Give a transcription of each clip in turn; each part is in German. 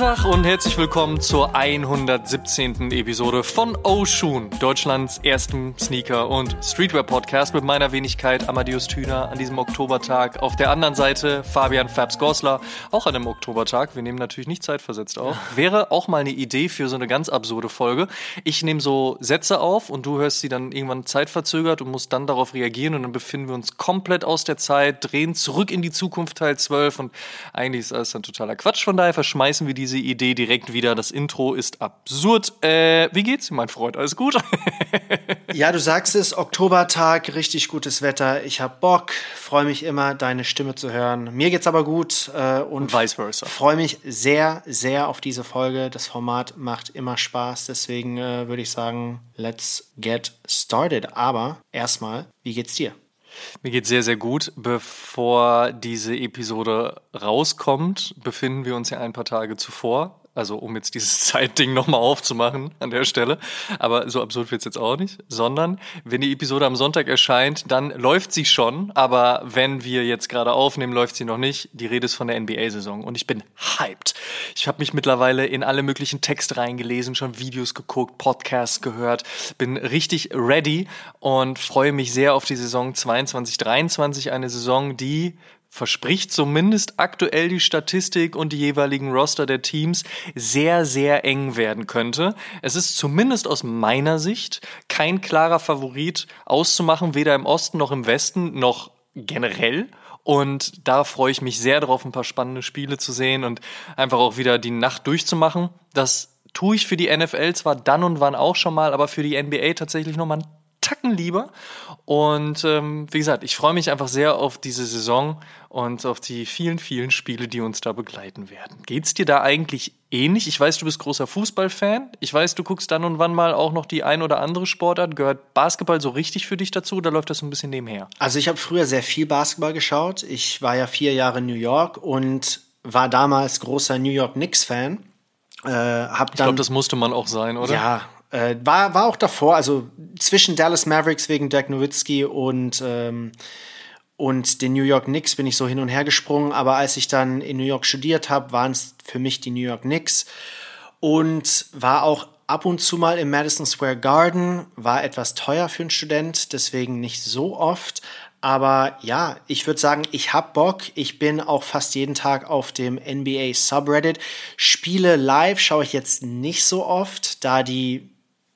Tag und herzlich willkommen zur 117. Episode von Oshun, Deutschlands ersten Sneaker- und Streetwear-Podcast mit meiner Wenigkeit Amadeus Thüner an diesem Oktobertag. Auf der anderen Seite Fabian Fabs Gosler, auch an einem Oktobertag. Wir nehmen natürlich nicht zeitversetzt auf. Wäre auch mal eine Idee für so eine ganz absurde Folge. Ich nehme so Sätze auf und du hörst sie dann irgendwann zeitverzögert und musst dann darauf reagieren und dann befinden wir uns komplett aus der Zeit, drehen zurück in die Zukunft Teil 12 und eigentlich ist alles dann totaler Quatsch. Von daher verschmeißen wir wir diese Idee direkt wieder. Das Intro ist absurd. Äh, wie geht's, mein Freund? Alles gut? ja, du sagst es, Oktobertag, richtig gutes Wetter. Ich hab Bock, freue mich immer, deine Stimme zu hören. Mir geht's aber gut äh, und vice versa. Freue mich sehr, sehr auf diese Folge. Das Format macht immer Spaß. Deswegen äh, würde ich sagen, let's get started. Aber erstmal, wie geht's dir? Mir geht sehr, sehr gut. Bevor diese Episode rauskommt, befinden wir uns ja ein paar Tage zuvor also um jetzt dieses Zeitding nochmal aufzumachen an der Stelle. Aber so absurd wird's jetzt auch nicht. Sondern, wenn die Episode am Sonntag erscheint, dann läuft sie schon. Aber wenn wir jetzt gerade aufnehmen, läuft sie noch nicht. Die Rede ist von der NBA-Saison. Und ich bin hyped. Ich habe mich mittlerweile in alle möglichen Texte reingelesen, schon Videos geguckt, Podcasts gehört. Bin richtig ready und freue mich sehr auf die Saison 22, 23. Eine Saison, die verspricht zumindest aktuell die Statistik und die jeweiligen Roster der Teams sehr, sehr eng werden könnte. Es ist zumindest aus meiner Sicht kein klarer Favorit auszumachen, weder im Osten noch im Westen noch generell. Und da freue ich mich sehr darauf, ein paar spannende Spiele zu sehen und einfach auch wieder die Nacht durchzumachen. Das tue ich für die NFL zwar dann und wann auch schon mal, aber für die NBA tatsächlich nochmal ein Tacken lieber. Und ähm, wie gesagt, ich freue mich einfach sehr auf diese Saison und auf die vielen, vielen Spiele, die uns da begleiten werden. Geht's dir da eigentlich ähnlich? Ich weiß, du bist großer Fußballfan. Ich weiß, du guckst dann und wann mal auch noch die ein oder andere Sportart. Gehört Basketball so richtig für dich dazu oder läuft das so ein bisschen nebenher? Also ich habe früher sehr viel Basketball geschaut. Ich war ja vier Jahre in New York und war damals großer New York Knicks-Fan. Äh, ich glaube, das musste man auch sein, oder? Ja, äh, war, war auch davor, also zwischen Dallas Mavericks wegen Dirk Nowitzki und, ähm, und den New York Knicks bin ich so hin und her gesprungen. Aber als ich dann in New York studiert habe, waren es für mich die New York Knicks. Und war auch ab und zu mal im Madison Square Garden, war etwas teuer für einen Student, deswegen nicht so oft. Aber ja, ich würde sagen, ich hab Bock. Ich bin auch fast jeden Tag auf dem NBA Subreddit. Spiele live schaue ich jetzt nicht so oft, da die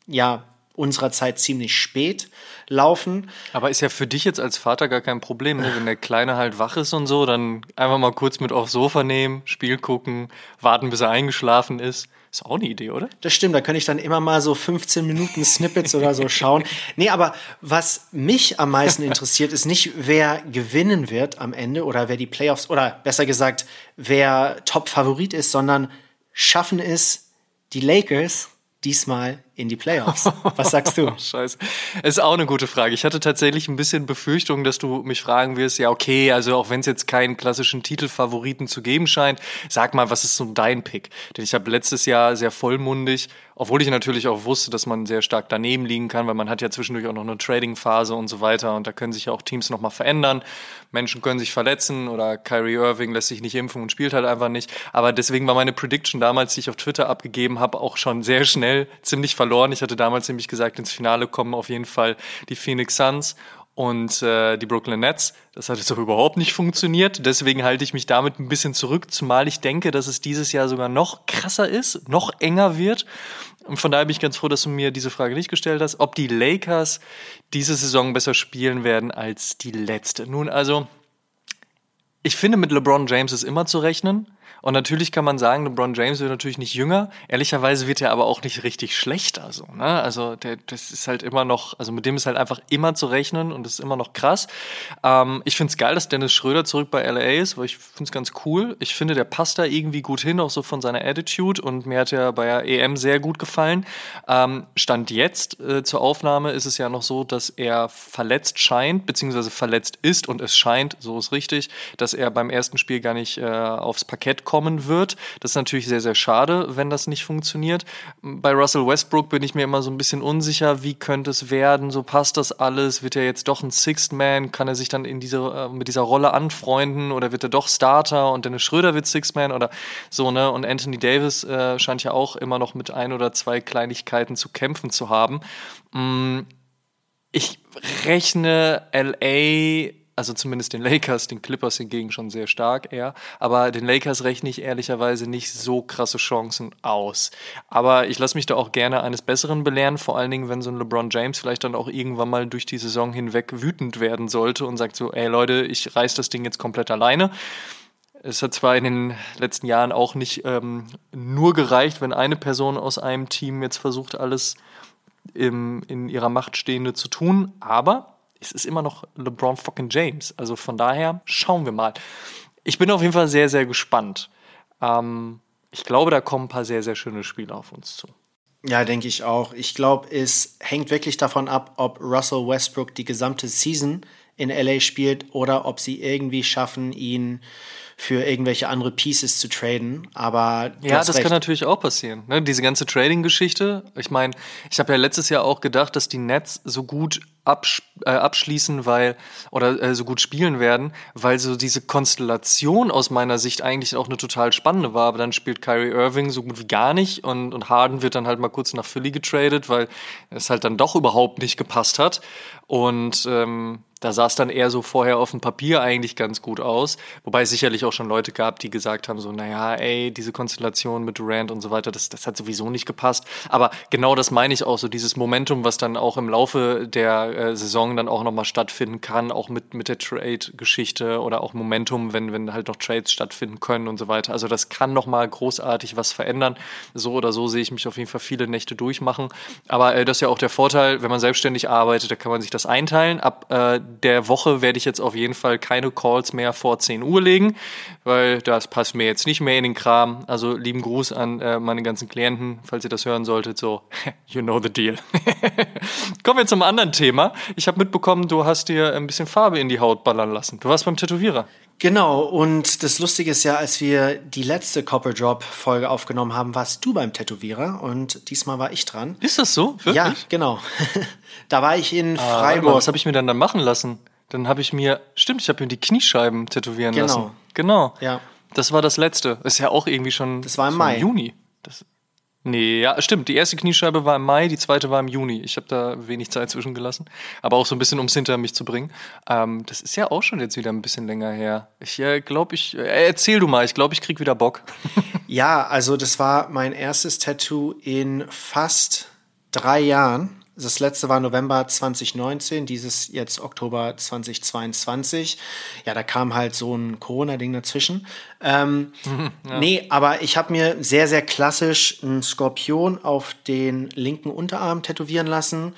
ja unserer Zeit ziemlich spät laufen. Aber ist ja für dich jetzt als Vater gar kein Problem, ne? wenn der Kleine halt wach ist und so, dann einfach mal kurz mit aufs Sofa nehmen, Spiel gucken, warten, bis er eingeschlafen ist. Ist auch eine Idee, oder? Das stimmt, da kann ich dann immer mal so 15 Minuten Snippets oder so schauen. Nee, aber was mich am meisten interessiert, ist nicht, wer gewinnen wird am Ende oder wer die Playoffs oder besser gesagt, wer Top-Favorit ist, sondern schaffen es die Lakers diesmal in die Playoffs? Was sagst du? Scheiße. Ist auch eine gute Frage. Ich hatte tatsächlich ein bisschen Befürchtung, dass du mich fragen wirst, ja, okay, also auch wenn es jetzt keinen klassischen Titelfavoriten zu geben scheint, sag mal, was ist so dein Pick? Denn ich habe letztes Jahr sehr vollmundig, obwohl ich natürlich auch wusste, dass man sehr stark daneben liegen kann, weil man hat ja zwischendurch auch noch eine Trading-Phase und so weiter und da können sich ja auch Teams nochmal verändern. Menschen können sich verletzen oder Kyrie Irving lässt sich nicht impfen und spielt halt einfach nicht. Aber deswegen war meine Prediction damals, die ich auf Twitter abgegeben habe, auch schon sehr schnell ziemlich verloren. Ich hatte damals nämlich gesagt, ins Finale kommen auf jeden Fall die Phoenix Suns und äh, die Brooklyn Nets. Das hat jetzt auch überhaupt nicht funktioniert. Deswegen halte ich mich damit ein bisschen zurück, zumal ich denke, dass es dieses Jahr sogar noch krasser ist, noch enger wird. Und von daher bin ich ganz froh, dass du mir diese Frage nicht gestellt hast, ob die Lakers diese Saison besser spielen werden als die letzte. Nun also, ich finde, mit LeBron James ist immer zu rechnen. Und natürlich kann man sagen, LeBron James wird natürlich nicht jünger. Ehrlicherweise wird er aber auch nicht richtig schlechter. So, ne? Also der, das ist halt immer noch, also mit dem ist halt einfach immer zu rechnen und das ist immer noch krass. Ähm, ich finde es geil, dass Dennis Schröder zurück bei LA ist, weil ich finde es ganz cool. Ich finde, der passt da irgendwie gut hin, auch so von seiner Attitude und mir hat er bei der EM sehr gut gefallen. Ähm, Stand jetzt äh, zur Aufnahme ist es ja noch so, dass er verletzt scheint, beziehungsweise verletzt ist und es scheint, so ist richtig, dass er beim ersten Spiel gar nicht äh, aufs Parkett Parkett kommen wird. Das ist natürlich sehr, sehr schade, wenn das nicht funktioniert. Bei Russell Westbrook bin ich mir immer so ein bisschen unsicher, wie könnte es werden, so passt das alles, wird er jetzt doch ein Sixth Man, kann er sich dann in diese, äh, mit dieser Rolle anfreunden oder wird er doch Starter und Dennis Schröder wird Sixth Man oder so, ne? Und Anthony Davis äh, scheint ja auch immer noch mit ein oder zwei Kleinigkeiten zu kämpfen zu haben. Mm, ich rechne LA also zumindest den Lakers, den Clippers hingegen schon sehr stark eher. Aber den Lakers rechne ich ehrlicherweise nicht so krasse Chancen aus. Aber ich lasse mich da auch gerne eines Besseren belehren, vor allen Dingen, wenn so ein LeBron James vielleicht dann auch irgendwann mal durch die Saison hinweg wütend werden sollte und sagt so, ey Leute, ich reiß das Ding jetzt komplett alleine. Es hat zwar in den letzten Jahren auch nicht ähm, nur gereicht, wenn eine Person aus einem Team jetzt versucht, alles im, in ihrer Macht Stehende zu tun, aber es ist immer noch LeBron fucking James. Also von daher schauen wir mal. Ich bin auf jeden Fall sehr, sehr gespannt. Ähm, ich glaube, da kommen ein paar sehr, sehr schöne Spiele auf uns zu. Ja, denke ich auch. Ich glaube, es hängt wirklich davon ab, ob Russell Westbrook die gesamte Season in LA spielt oder ob sie irgendwie schaffen, ihn für irgendwelche andere Pieces zu traden. Aber ja, das recht. kann natürlich auch passieren. Ne? Diese ganze Trading-Geschichte. Ich meine, ich habe ja letztes Jahr auch gedacht, dass die Nets so gut absch äh, abschließen, weil oder äh, so gut spielen werden, weil so diese Konstellation aus meiner Sicht eigentlich auch eine total spannende war. Aber dann spielt Kyrie Irving so gut wie gar nicht und, und Harden wird dann halt mal kurz nach Philly getradet, weil es halt dann doch überhaupt nicht gepasst hat. Und ähm, da sah es dann eher so vorher auf dem Papier eigentlich ganz gut aus. Wobei es sicherlich auch schon Leute gab, die gesagt haben, so, naja, ey, diese Konstellation mit Durant und so weiter, das, das hat sowieso nicht gepasst. Aber genau das meine ich auch, so dieses Momentum, was dann auch im Laufe der äh, Saison dann auch nochmal stattfinden kann, auch mit, mit der Trade-Geschichte oder auch Momentum, wenn, wenn halt noch Trades stattfinden können und so weiter. Also das kann nochmal großartig was verändern. So oder so sehe ich mich auf jeden Fall viele Nächte durchmachen. Aber äh, das ist ja auch der Vorteil, wenn man selbstständig arbeitet, da kann man sich das einteilen. Ab äh, der Woche werde ich jetzt auf jeden Fall keine Calls mehr vor 10 Uhr legen, weil das passt mir jetzt nicht mehr in den Kram. Also lieben Gruß an äh, meine ganzen Klienten, falls ihr das hören solltet, so, you know the deal. Kommen wir zum anderen Thema. Ich habe mitbekommen, du hast dir ein bisschen Farbe in die Haut ballern lassen. Du warst beim Tätowierer. Genau, und das Lustige ist ja, als wir die letzte Copper Drop Folge aufgenommen haben, warst du beim Tätowierer und diesmal war ich dran. Ist das so? Wirklich? Ja, genau. da war ich in ah, Freiburg. was habe ich mir dann dann machen lassen? Dann habe ich mir, stimmt, ich habe mir die Kniescheiben tätowieren genau. lassen. Genau. Ja. Das war das letzte. ist ja auch irgendwie schon. Das war im Mai. Juni. Das, Nee, ja, stimmt. Die erste Kniescheibe war im Mai, die zweite war im Juni. Ich habe da wenig Zeit zwischengelassen, aber auch so ein bisschen, ums hinter mich zu bringen. Ähm, das ist ja auch schon jetzt wieder ein bisschen länger her. Ich äh, glaube, ich. Äh, erzähl du mal, ich glaube, ich krieg wieder Bock. ja, also das war mein erstes Tattoo in fast drei Jahren. Das letzte war November 2019, dieses jetzt Oktober 2022. Ja, da kam halt so ein Corona-Ding dazwischen. Ähm, ja. Nee, aber ich habe mir sehr, sehr klassisch einen Skorpion auf den linken Unterarm tätowieren lassen.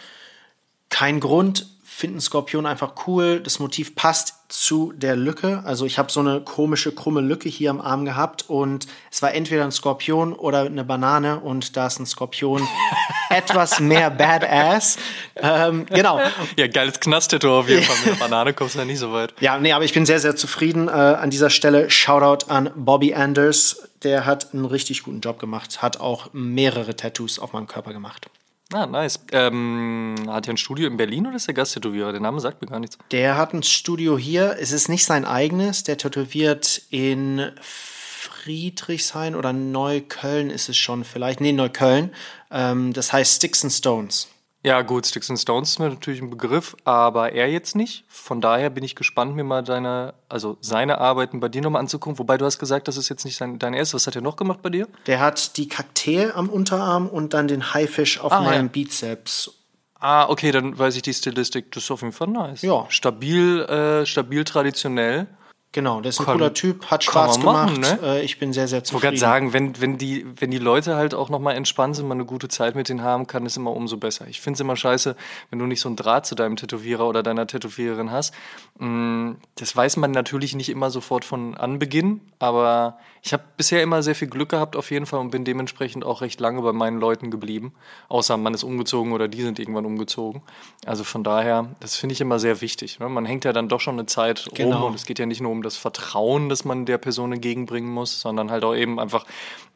Kein Grund, finde einen Skorpion einfach cool. Das Motiv passt zu der Lücke. Also ich habe so eine komische, krumme Lücke hier am Arm gehabt und es war entweder ein Skorpion oder eine Banane und da ist ein Skorpion etwas mehr Badass. Ähm, genau. Ja, geiles Knast-Tattoo auf jeden Fall. Mit der Banane kommst du ja nicht so weit. Ja, nee, aber ich bin sehr, sehr zufrieden. Äh, an dieser Stelle Shoutout an Bobby Anders. Der hat einen richtig guten Job gemacht. Hat auch mehrere Tattoos auf meinem Körper gemacht. Ah, nice. Ähm, hat er ein Studio in Berlin oder ist der Gasttätowierer? Der Name sagt mir gar nichts. Der hat ein Studio hier. Es ist nicht sein eigenes. Der tätowiert in Friedrichshain oder Neukölln ist es schon vielleicht. Nee, Neukölln. Ähm, das heißt Sticks and Stones. Ja, gut, Sticks and Stones ist mir natürlich ein Begriff, aber er jetzt nicht. Von daher bin ich gespannt, mir mal deine, also seine Arbeiten bei dir nochmal anzugucken. Wobei du hast gesagt, das ist jetzt nicht sein, dein erstes. Was hat er noch gemacht bei dir? Der hat die Kaktee am Unterarm und dann den Haifisch auf ah, meinem ja. Bizeps. Ah, okay, dann weiß ich die Stilistik. Das ist auf jeden Fall nice. Ja. Stabil, äh, stabil traditionell. Genau, der ist ein kann, cooler Typ, hat Spaß gemacht. Machen, ne? Äh, ich bin sehr, sehr zufrieden. Ich wollte gerade sagen, wenn, wenn, die, wenn die Leute halt auch nochmal entspannt sind, mal eine gute Zeit mit denen haben, kann es immer umso besser. Ich finde es immer scheiße, wenn du nicht so einen Draht zu deinem Tätowierer oder deiner Tätowiererin hast. Mm, das weiß man natürlich nicht immer sofort von Anbeginn, aber ich habe bisher immer sehr viel Glück gehabt auf jeden Fall und bin dementsprechend auch recht lange bei meinen Leuten geblieben. Außer man ist umgezogen oder die sind irgendwann umgezogen. Also von daher, das finde ich immer sehr wichtig. Ne? Man hängt ja dann doch schon eine Zeit genau. rum und es geht ja nicht nur um das Vertrauen, das man der Person entgegenbringen muss, sondern halt auch eben einfach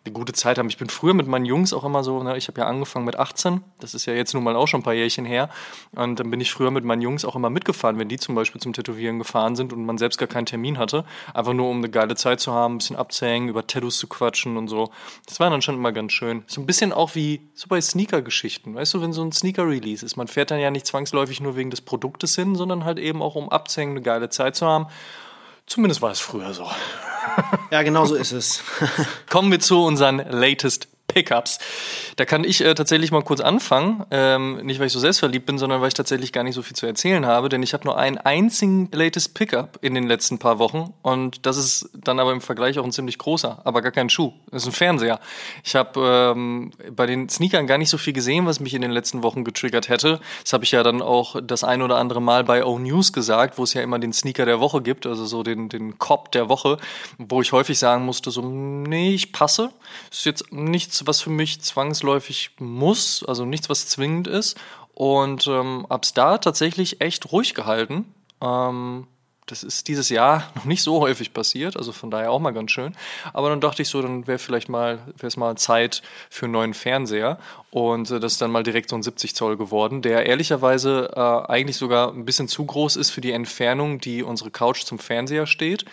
eine gute Zeit haben. Ich bin früher mit meinen Jungs auch immer so, ne, ich habe ja angefangen mit 18, das ist ja jetzt nun mal auch schon ein paar Jährchen her. Und dann bin ich früher mit meinen Jungs auch immer mitgefahren, wenn die zum Beispiel zum Tätowieren gefahren sind und man selbst gar keinen Termin hatte. Einfach nur, um eine geile Zeit zu haben, ein bisschen abzuhängen, über Tattoos zu quatschen und so. Das war dann schon immer ganz schön. So ein bisschen auch wie so bei Sneaker-Geschichten. Weißt du, wenn so ein Sneaker-Release ist, man fährt dann ja nicht zwangsläufig nur wegen des Produktes hin, sondern halt eben auch, um abzuhängen, eine geile Zeit zu haben. Zumindest war es früher so. Ja, genau so ist es. Kommen wir zu unseren latest Pickups. Da kann ich äh, tatsächlich mal kurz anfangen. Ähm, nicht, weil ich so selbstverliebt bin, sondern weil ich tatsächlich gar nicht so viel zu erzählen habe, denn ich habe nur einen einzigen latest Pickup in den letzten paar Wochen und das ist dann aber im Vergleich auch ein ziemlich großer, aber gar kein Schuh. Das ist ein Fernseher. Ich habe ähm, bei den Sneakern gar nicht so viel gesehen, was mich in den letzten Wochen getriggert hätte. Das habe ich ja dann auch das ein oder andere Mal bei O News gesagt, wo es ja immer den Sneaker der Woche gibt, also so den, den Cop der Woche, wo ich häufig sagen musste, so, nee, ich passe. Ist jetzt nichts was für mich zwangsläufig muss, also nichts, was zwingend ist. Und ähm, hab's da tatsächlich echt ruhig gehalten. Ähm, das ist dieses Jahr noch nicht so häufig passiert, also von daher auch mal ganz schön. Aber dann dachte ich so, dann wäre vielleicht mal, wäre mal Zeit für einen neuen Fernseher. Und äh, das ist dann mal direkt so ein 70 Zoll geworden, der ehrlicherweise äh, eigentlich sogar ein bisschen zu groß ist für die Entfernung, die unsere Couch zum Fernseher steht.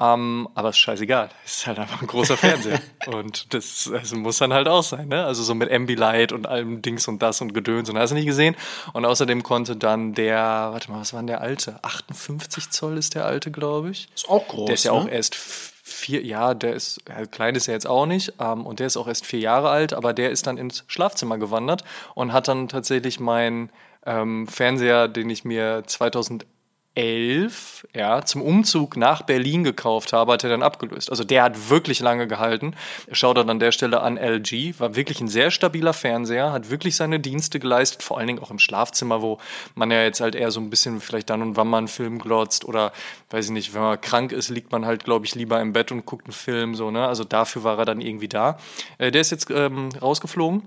Ähm, aber ist scheißegal. Es ist halt einfach ein großer Fernseher. und das also muss dann halt auch sein, ne? Also so mit Ambilight und allem Dings und das und Gedöns und hast du nicht gesehen. Und außerdem konnte dann der, warte mal, was war denn der alte? 58 Zoll ist der alte, glaube ich. Ist auch groß. Der ist ja ne? auch erst vier, ja, der ist, ja, klein ist er jetzt auch nicht, ähm, und der ist auch erst vier Jahre alt, aber der ist dann ins Schlafzimmer gewandert und hat dann tatsächlich meinen ähm, Fernseher, den ich mir 2011 11, ja, zum Umzug nach Berlin gekauft habe, hat er dann abgelöst. Also der hat wirklich lange gehalten. Schaut dann an der Stelle an LG, war wirklich ein sehr stabiler Fernseher, hat wirklich seine Dienste geleistet, vor allen Dingen auch im Schlafzimmer, wo man ja jetzt halt eher so ein bisschen vielleicht dann und wann man einen Film glotzt oder weiß ich nicht, wenn man krank ist, liegt man halt, glaube ich, lieber im Bett und guckt einen Film, so, ne? Also dafür war er dann irgendwie da. Äh, der ist jetzt ähm, rausgeflogen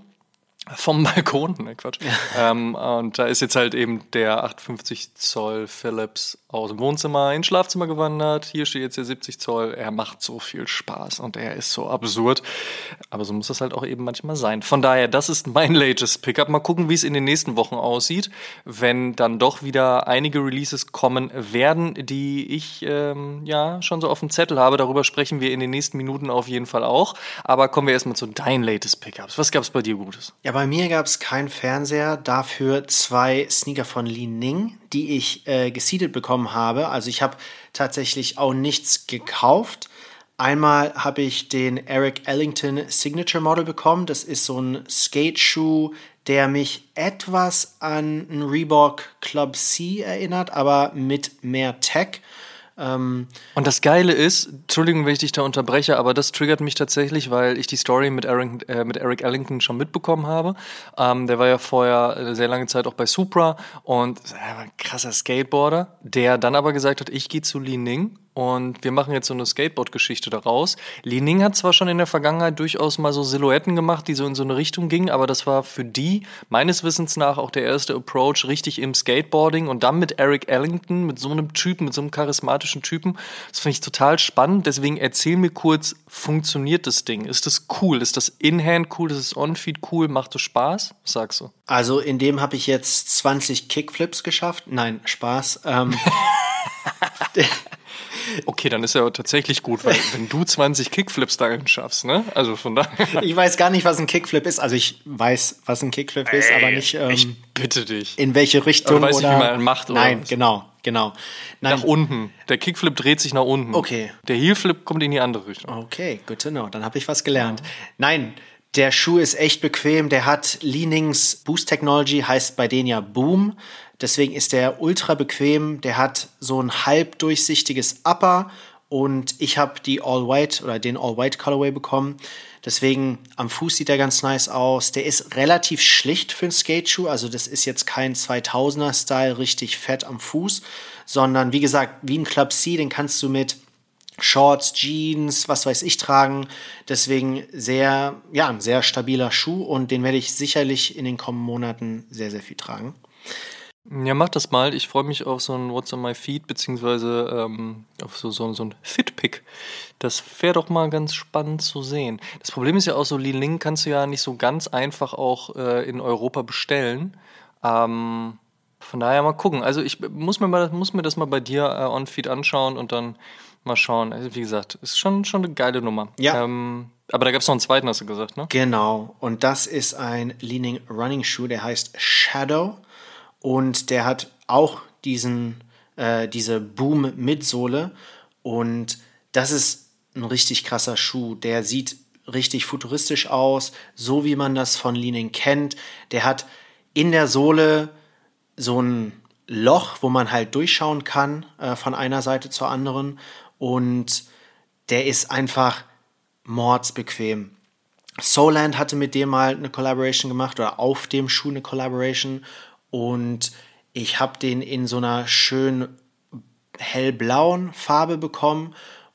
vom Balkon, ne Quatsch. Ja. Ähm, und da ist jetzt halt eben der 58 Zoll Philips aus dem Wohnzimmer ins Schlafzimmer gewandert. Hier steht jetzt der 70 Zoll. Er macht so viel Spaß und er ist so absurd. Aber so muss das halt auch eben manchmal sein. Von daher, das ist mein latest Pickup. Mal gucken, wie es in den nächsten Wochen aussieht, wenn dann doch wieder einige Releases kommen werden, die ich ähm, ja schon so auf dem Zettel habe. Darüber sprechen wir in den nächsten Minuten auf jeden Fall auch. Aber kommen wir erstmal zu deinen latest Pickups. Was gab es bei dir Gutes? Ja, bei mir gab es keinen Fernseher, dafür zwei Sneaker von Li Ning, die ich äh, gesiedelt bekommen habe. Also ich habe tatsächlich auch nichts gekauft. Einmal habe ich den Eric Ellington Signature Model bekommen. Das ist so ein Skate-Schuh, der mich etwas an einen Reebok Club C erinnert, aber mit mehr Tech. Ähm, und das Geile ist, Entschuldigung, wenn ich dich da unterbreche, aber das triggert mich tatsächlich, weil ich die Story mit Eric, äh, mit Eric Ellington schon mitbekommen habe. Ähm, der war ja vorher äh, sehr lange Zeit auch bei Supra und war ein krasser Skateboarder, der dann aber gesagt hat, ich gehe zu Li Ning und wir machen jetzt so eine Skateboard-Geschichte daraus. Li Ning hat zwar schon in der Vergangenheit durchaus mal so Silhouetten gemacht, die so in so eine Richtung gingen, aber das war für die meines Wissens nach auch der erste Approach richtig im Skateboarding und dann mit Eric Ellington, mit so einem Typen, mit so einem charismatischen Typen. Das finde ich total spannend. Deswegen erzähl mir kurz, funktioniert das Ding? Ist das cool? Ist das In-Hand cool? Ist das On-Feed cool? Macht das Spaß? Was sagst du? Also in dem habe ich jetzt 20 Kickflips geschafft. Nein, Spaß. Ähm, Okay, dann ist ja tatsächlich gut, weil wenn du 20 Kickflips darin schaffst, ne? Also von daher. Ich weiß gar nicht, was ein Kickflip ist. Also ich weiß, was ein Kickflip ist, aber nicht. Ähm, ich bitte dich. In welche Richtung? Aber du weißt oder? nicht, wie man macht, oder? Nein, genau, genau. Nein. Nach unten. Der Kickflip dreht sich nach unten. Okay. Der Heelflip kommt in die andere Richtung. Okay, good to know. Dann habe ich was gelernt. Nein, der Schuh ist echt bequem. Der hat Leanings Boost Technology, heißt bei denen ja Boom. Deswegen ist der ultra bequem. Der hat so ein halb durchsichtiges Upper und ich habe die All White oder den All White Colorway bekommen. Deswegen am Fuß sieht er ganz nice aus. Der ist relativ schlicht für einen Skateschuh. Also das ist jetzt kein 2000er Style richtig fett am Fuß, sondern wie gesagt, wie ein Club C, den kannst du mit Shorts, Jeans, was weiß ich tragen. Deswegen sehr, ja, ein sehr stabiler Schuh und den werde ich sicherlich in den kommenden Monaten sehr, sehr viel tragen. Ja, mach das mal. Ich freue mich auf so ein What's on my feed, beziehungsweise ähm, auf so, so, so ein Fit-Pick. Das wäre doch mal ganz spannend zu sehen. Das Problem ist ja auch so, Li Ling kannst du ja nicht so ganz einfach auch äh, in Europa bestellen. Ähm, von daher mal gucken. Also ich muss mir, mal, muss mir das mal bei dir äh, on-feed anschauen und dann mal schauen. Also wie gesagt, ist schon, schon eine geile Nummer. Ja. Ähm, aber da gab es noch einen zweiten, hast du gesagt, ne? Genau. Und das ist ein Leaning Running Shoe, der heißt Shadow. Und der hat auch diesen, äh, diese Boom-Midsohle. Und das ist ein richtig krasser Schuh. Der sieht richtig futuristisch aus, so wie man das von Leaning kennt. Der hat in der Sohle so ein Loch, wo man halt durchschauen kann äh, von einer Seite zur anderen. Und der ist einfach mordsbequem. Soland hatte mit dem mal eine Collaboration gemacht oder auf dem Schuh eine Collaboration und ich habe den in so einer schön hellblauen Farbe bekommen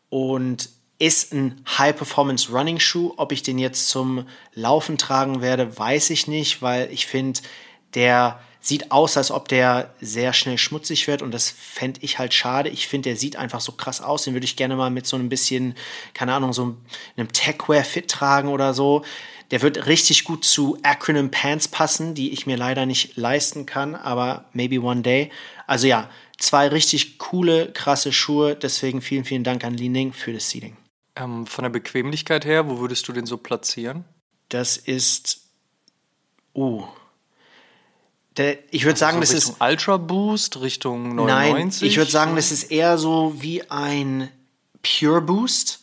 und ist ein High-Performance Running Schuh. Ob ich den jetzt zum Laufen tragen werde, weiß ich nicht, weil ich finde, der sieht aus, als ob der sehr schnell schmutzig wird und das fände ich halt schade. Ich finde, der sieht einfach so krass aus. Den würde ich gerne mal mit so ein bisschen, keine Ahnung, so einem Techwear-Fit tragen oder so. Der wird richtig gut zu Acronym Pants passen, die ich mir leider nicht leisten kann, aber maybe one day. Also ja, zwei richtig coole, krasse Schuhe. Deswegen vielen, vielen Dank an Leaning für das Seating. Ähm, von der Bequemlichkeit her, wo würdest du den so platzieren? Das ist. Uh, der, ich würde sagen, also das Richtung ist. Ultra Boost, Richtung 99? Nein, ich würde sagen, das ist eher so wie ein Pure Boost,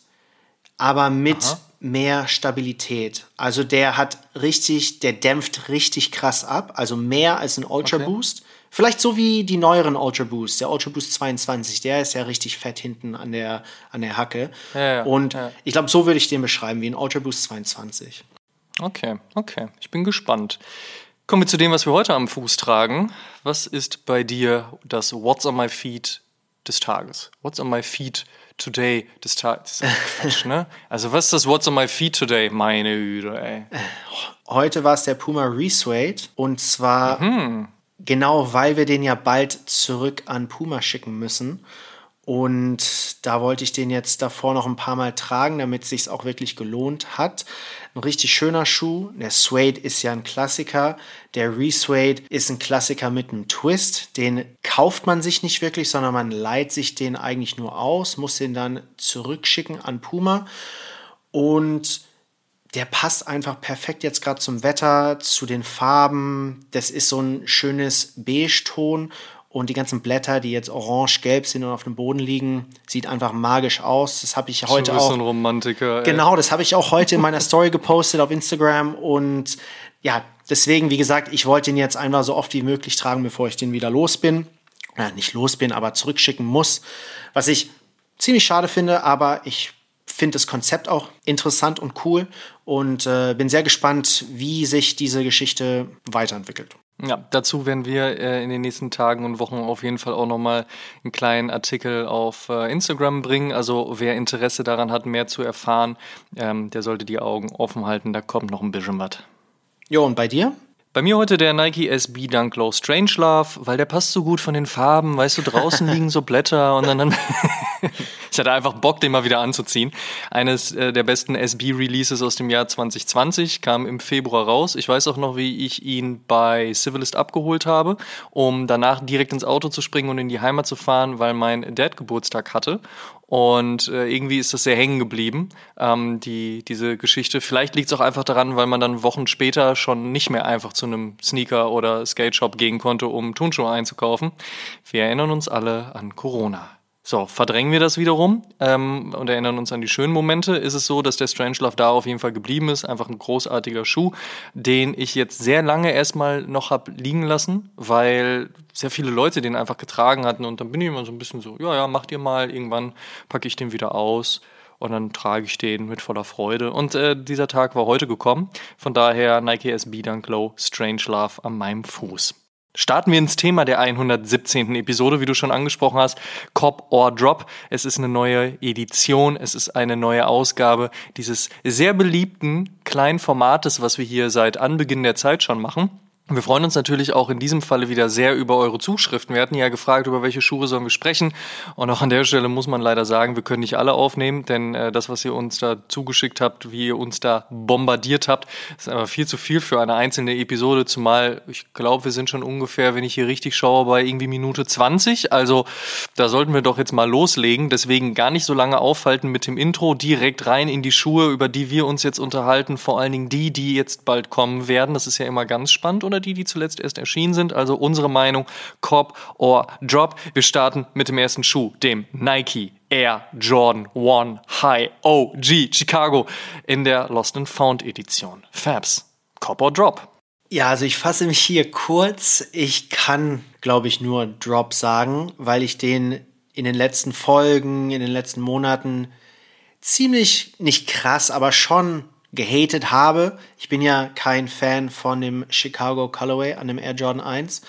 aber mit Aha. Mehr Stabilität. Also der hat richtig, der dämpft richtig krass ab, also mehr als ein Ultra okay. Boost. Vielleicht so wie die neueren Ultra Boosts. Der Ultra Boost 22, der ist ja richtig fett hinten an der, an der Hacke. Ja, ja, Und ja. ich glaube, so würde ich den beschreiben, wie ein Ultra Boost 22. Okay, okay. Ich bin gespannt. Kommen wir zu dem, was wir heute am Fuß tragen. Was ist bei dir das What's on my feet des Tages? What's on my feet today des Tages? Quatsch, ne? Also was ist das What's on my feet today? Meine Güte, ey. Heute war es der Puma Resuade und zwar mhm. genau, weil wir den ja bald zurück an Puma schicken müssen. Und da wollte ich den jetzt davor noch ein paar Mal tragen, damit es sich auch wirklich gelohnt hat. Ein richtig schöner Schuh. Der Suede ist ja ein Klassiker. Der Resuade ist ein Klassiker mit einem Twist. Den kauft man sich nicht wirklich, sondern man leiht sich den eigentlich nur aus, muss den dann zurückschicken an Puma. Und der passt einfach perfekt jetzt gerade zum Wetter, zu den Farben. Das ist so ein schönes Beige-Ton und die ganzen Blätter, die jetzt orange-gelb sind und auf dem Boden liegen, sieht einfach magisch aus. Das habe ich heute bist auch. ein Romantiker. Ey. Genau, das habe ich auch heute in meiner Story gepostet auf Instagram und ja, deswegen, wie gesagt, ich wollte ihn jetzt einmal so oft wie möglich tragen, bevor ich den wieder los bin. Ja, nicht los bin, aber zurückschicken muss. Was ich ziemlich schade finde, aber ich finde das Konzept auch interessant und cool und äh, bin sehr gespannt, wie sich diese Geschichte weiterentwickelt. Ja, dazu werden wir äh, in den nächsten Tagen und Wochen auf jeden Fall auch nochmal einen kleinen Artikel auf äh, Instagram bringen. Also wer Interesse daran hat, mehr zu erfahren, ähm, der sollte die Augen offen halten. Da kommt noch ein bisschen was. Jo, und bei dir? Bei mir heute der Nike SB Dunk Low Strange Love, weil der passt so gut von den Farben. Weißt du, draußen liegen so Blätter und dann, dann ich hatte einfach Bock, den mal wieder anzuziehen. Eines äh, der besten SB-Releases aus dem Jahr 2020 kam im Februar raus. Ich weiß auch noch, wie ich ihn bei Civilist abgeholt habe, um danach direkt ins Auto zu springen und in die Heimat zu fahren, weil mein Dad Geburtstag hatte. Und äh, irgendwie ist das sehr hängen geblieben, ähm, die, diese Geschichte. Vielleicht liegt es auch einfach daran, weil man dann Wochen später schon nicht mehr einfach zu einem Sneaker oder Skate Shop gehen konnte, um Turnschuhe einzukaufen. Wir erinnern uns alle an Corona. So, verdrängen wir das wiederum ähm, und erinnern uns an die schönen Momente, ist es so, dass der Strangelove da auf jeden Fall geblieben ist. Einfach ein großartiger Schuh, den ich jetzt sehr lange erstmal noch hab liegen lassen, weil sehr viele Leute den einfach getragen hatten und dann bin ich immer so ein bisschen so, ja, ja, macht ihr mal, irgendwann packe ich den wieder aus und dann trage ich den mit voller Freude. Und äh, dieser Tag war heute gekommen, von daher Nike SB Dunk Low Strangelove an meinem Fuß. Starten wir ins Thema der 117. Episode, wie du schon angesprochen hast. Cop or Drop. Es ist eine neue Edition, es ist eine neue Ausgabe dieses sehr beliebten kleinen Formates, was wir hier seit Anbeginn der Zeit schon machen. Wir freuen uns natürlich auch in diesem Falle wieder sehr über eure Zuschriften. Wir hatten ja gefragt, über welche Schuhe sollen wir sprechen. Und auch an der Stelle muss man leider sagen, wir können nicht alle aufnehmen, denn äh, das, was ihr uns da zugeschickt habt, wie ihr uns da bombardiert habt, ist einfach viel zu viel für eine einzelne Episode. Zumal ich glaube, wir sind schon ungefähr, wenn ich hier richtig schaue, bei irgendwie Minute 20. Also da sollten wir doch jetzt mal loslegen. Deswegen gar nicht so lange aufhalten mit dem Intro, direkt rein in die Schuhe, über die wir uns jetzt unterhalten. Vor allen Dingen die, die jetzt bald kommen werden. Das ist ja immer ganz spannend. Oder die, die zuletzt erst erschienen sind. Also unsere Meinung, Cop or Drop. Wir starten mit dem ersten Schuh, dem Nike Air Jordan 1 High OG Chicago in der Lost and Found Edition. Fabs, Cop or Drop? Ja, also ich fasse mich hier kurz. Ich kann, glaube ich, nur Drop sagen, weil ich den in den letzten Folgen, in den letzten Monaten ziemlich, nicht krass, aber schon gehatet habe. Ich bin ja kein Fan von dem Chicago Colorway an dem Air Jordan 1.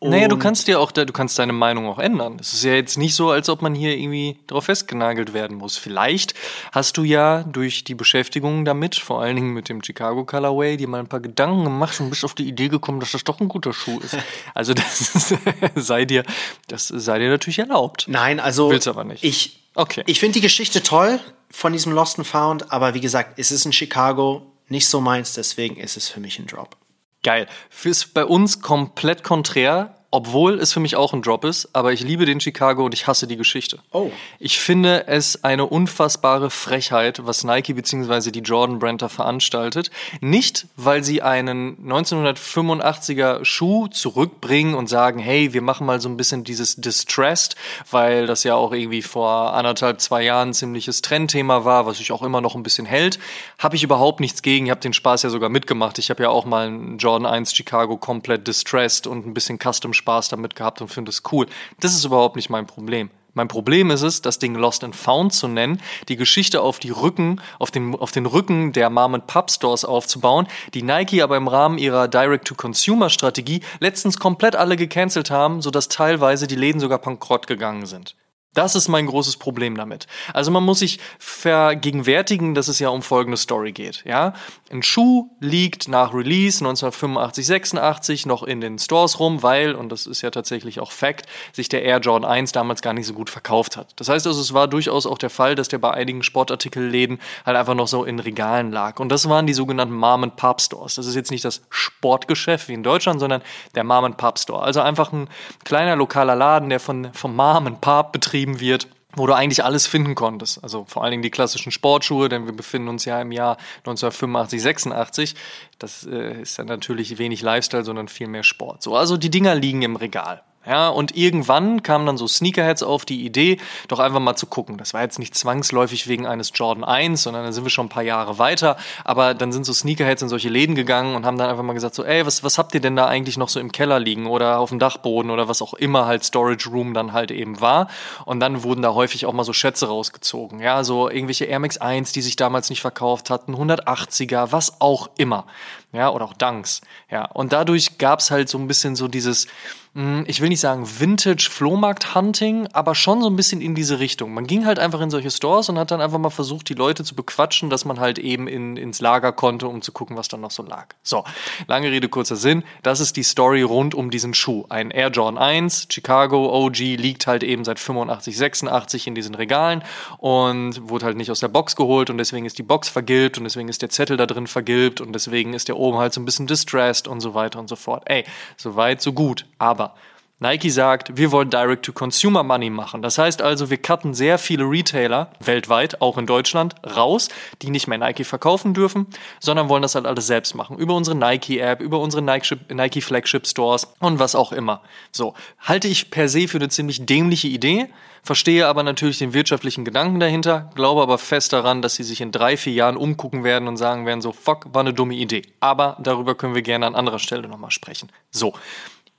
Und naja, du kannst dir auch, du kannst deine Meinung auch ändern. Es ist ja jetzt nicht so, als ob man hier irgendwie drauf festgenagelt werden muss. Vielleicht hast du ja durch die Beschäftigung damit, vor allen Dingen mit dem Chicago Colorway, dir mal ein paar Gedanken gemacht und bist auf die Idee gekommen, dass das doch ein guter Schuh ist. Also das ist, sei dir, das sei dir natürlich erlaubt. Nein, also willst aber nicht. Ich, okay. Ich finde die Geschichte toll von diesem Lost and Found, aber wie gesagt, es ist in Chicago nicht so meins, deswegen ist es für mich ein Drop. Geil. Fürs bei uns komplett konträr obwohl es für mich auch ein Drop ist, aber ich liebe den Chicago und ich hasse die Geschichte. Oh. Ich finde es eine unfassbare Frechheit, was Nike bzw. die Jordan Brand da veranstaltet. Nicht, weil sie einen 1985er Schuh zurückbringen und sagen, hey, wir machen mal so ein bisschen dieses Distressed, weil das ja auch irgendwie vor anderthalb, zwei Jahren ein ziemliches Trendthema war, was sich auch immer noch ein bisschen hält. Habe ich überhaupt nichts gegen. Ich habe den Spaß ja sogar mitgemacht. Ich habe ja auch mal einen Jordan 1 Chicago komplett distressed und ein bisschen Custom Spaß damit gehabt und finde es cool. Das ist überhaupt nicht mein Problem. Mein Problem ist es, das Ding Lost and Found zu nennen, die Geschichte auf die Rücken, auf den, auf den Rücken der Mom and Pub Stores aufzubauen, die Nike aber im Rahmen ihrer Direct-to-Consumer-Strategie letztens komplett alle gecancelt haben, sodass teilweise die Läden sogar bankrott gegangen sind. Das ist mein großes Problem damit. Also man muss sich vergegenwärtigen, dass es ja um folgende Story geht. Ja, ein Schuh liegt nach Release 1985, 86 noch in den Stores rum, weil und das ist ja tatsächlich auch Fact, sich der Air Jordan 1 damals gar nicht so gut verkauft hat. Das heißt also, es war durchaus auch der Fall, dass der bei einigen Sportartikelläden halt einfach noch so in Regalen lag. Und das waren die sogenannten Mom and Pop Stores. Das ist jetzt nicht das Sportgeschäft wie in Deutschland, sondern der Mom and Pop Store. Also einfach ein kleiner lokaler Laden, der von vom Mom and Pop betrieben betrieben wird, wo du eigentlich alles finden konntest. Also vor allen Dingen die klassischen Sportschuhe, denn wir befinden uns ja im Jahr 1985, 86. Das äh, ist dann natürlich wenig Lifestyle, sondern viel mehr Sport. So, also die Dinger liegen im Regal. Ja, und irgendwann kamen dann so Sneakerheads auf die Idee, doch einfach mal zu gucken. Das war jetzt nicht zwangsläufig wegen eines Jordan 1, sondern da sind wir schon ein paar Jahre weiter. Aber dann sind so Sneakerheads in solche Läden gegangen und haben dann einfach mal gesagt so, ey, was, was habt ihr denn da eigentlich noch so im Keller liegen oder auf dem Dachboden oder was auch immer halt Storage Room dann halt eben war. Und dann wurden da häufig auch mal so Schätze rausgezogen. Ja, so irgendwelche Air Max 1, die sich damals nicht verkauft hatten, 180er, was auch immer. Ja, oder auch Dunks. Ja, und dadurch gab's halt so ein bisschen so dieses, hm, ich will nicht sagen Vintage-Flohmarkt-Hunting, aber schon so ein bisschen in diese Richtung. Man ging halt einfach in solche Stores und hat dann einfach mal versucht, die Leute zu bequatschen, dass man halt eben in, ins Lager konnte, um zu gucken, was dann noch so lag. So, lange Rede, kurzer Sinn. Das ist die Story rund um diesen Schuh. Ein Air Jordan 1, Chicago OG, liegt halt eben seit 85, 86 in diesen Regalen und wurde halt nicht aus der Box geholt und deswegen ist die Box vergilbt und deswegen ist der Zettel da drin vergilbt und deswegen ist der oben halt so ein bisschen distressed und so weiter und so fort. Ey, so weit, so gut. Aber Nike sagt, wir wollen Direct-to-Consumer Money machen. Das heißt also, wir cutten sehr viele Retailer weltweit, auch in Deutschland, raus, die nicht mehr Nike verkaufen dürfen, sondern wollen das halt alles selbst machen. Über unsere Nike-App, über unsere Nike Flagship Stores und was auch immer. So, halte ich per se für eine ziemlich dämliche Idee, verstehe aber natürlich den wirtschaftlichen Gedanken dahinter, glaube aber fest daran, dass sie sich in drei, vier Jahren umgucken werden und sagen werden, so, fuck, war eine dumme Idee. Aber darüber können wir gerne an anderer Stelle nochmal sprechen. So.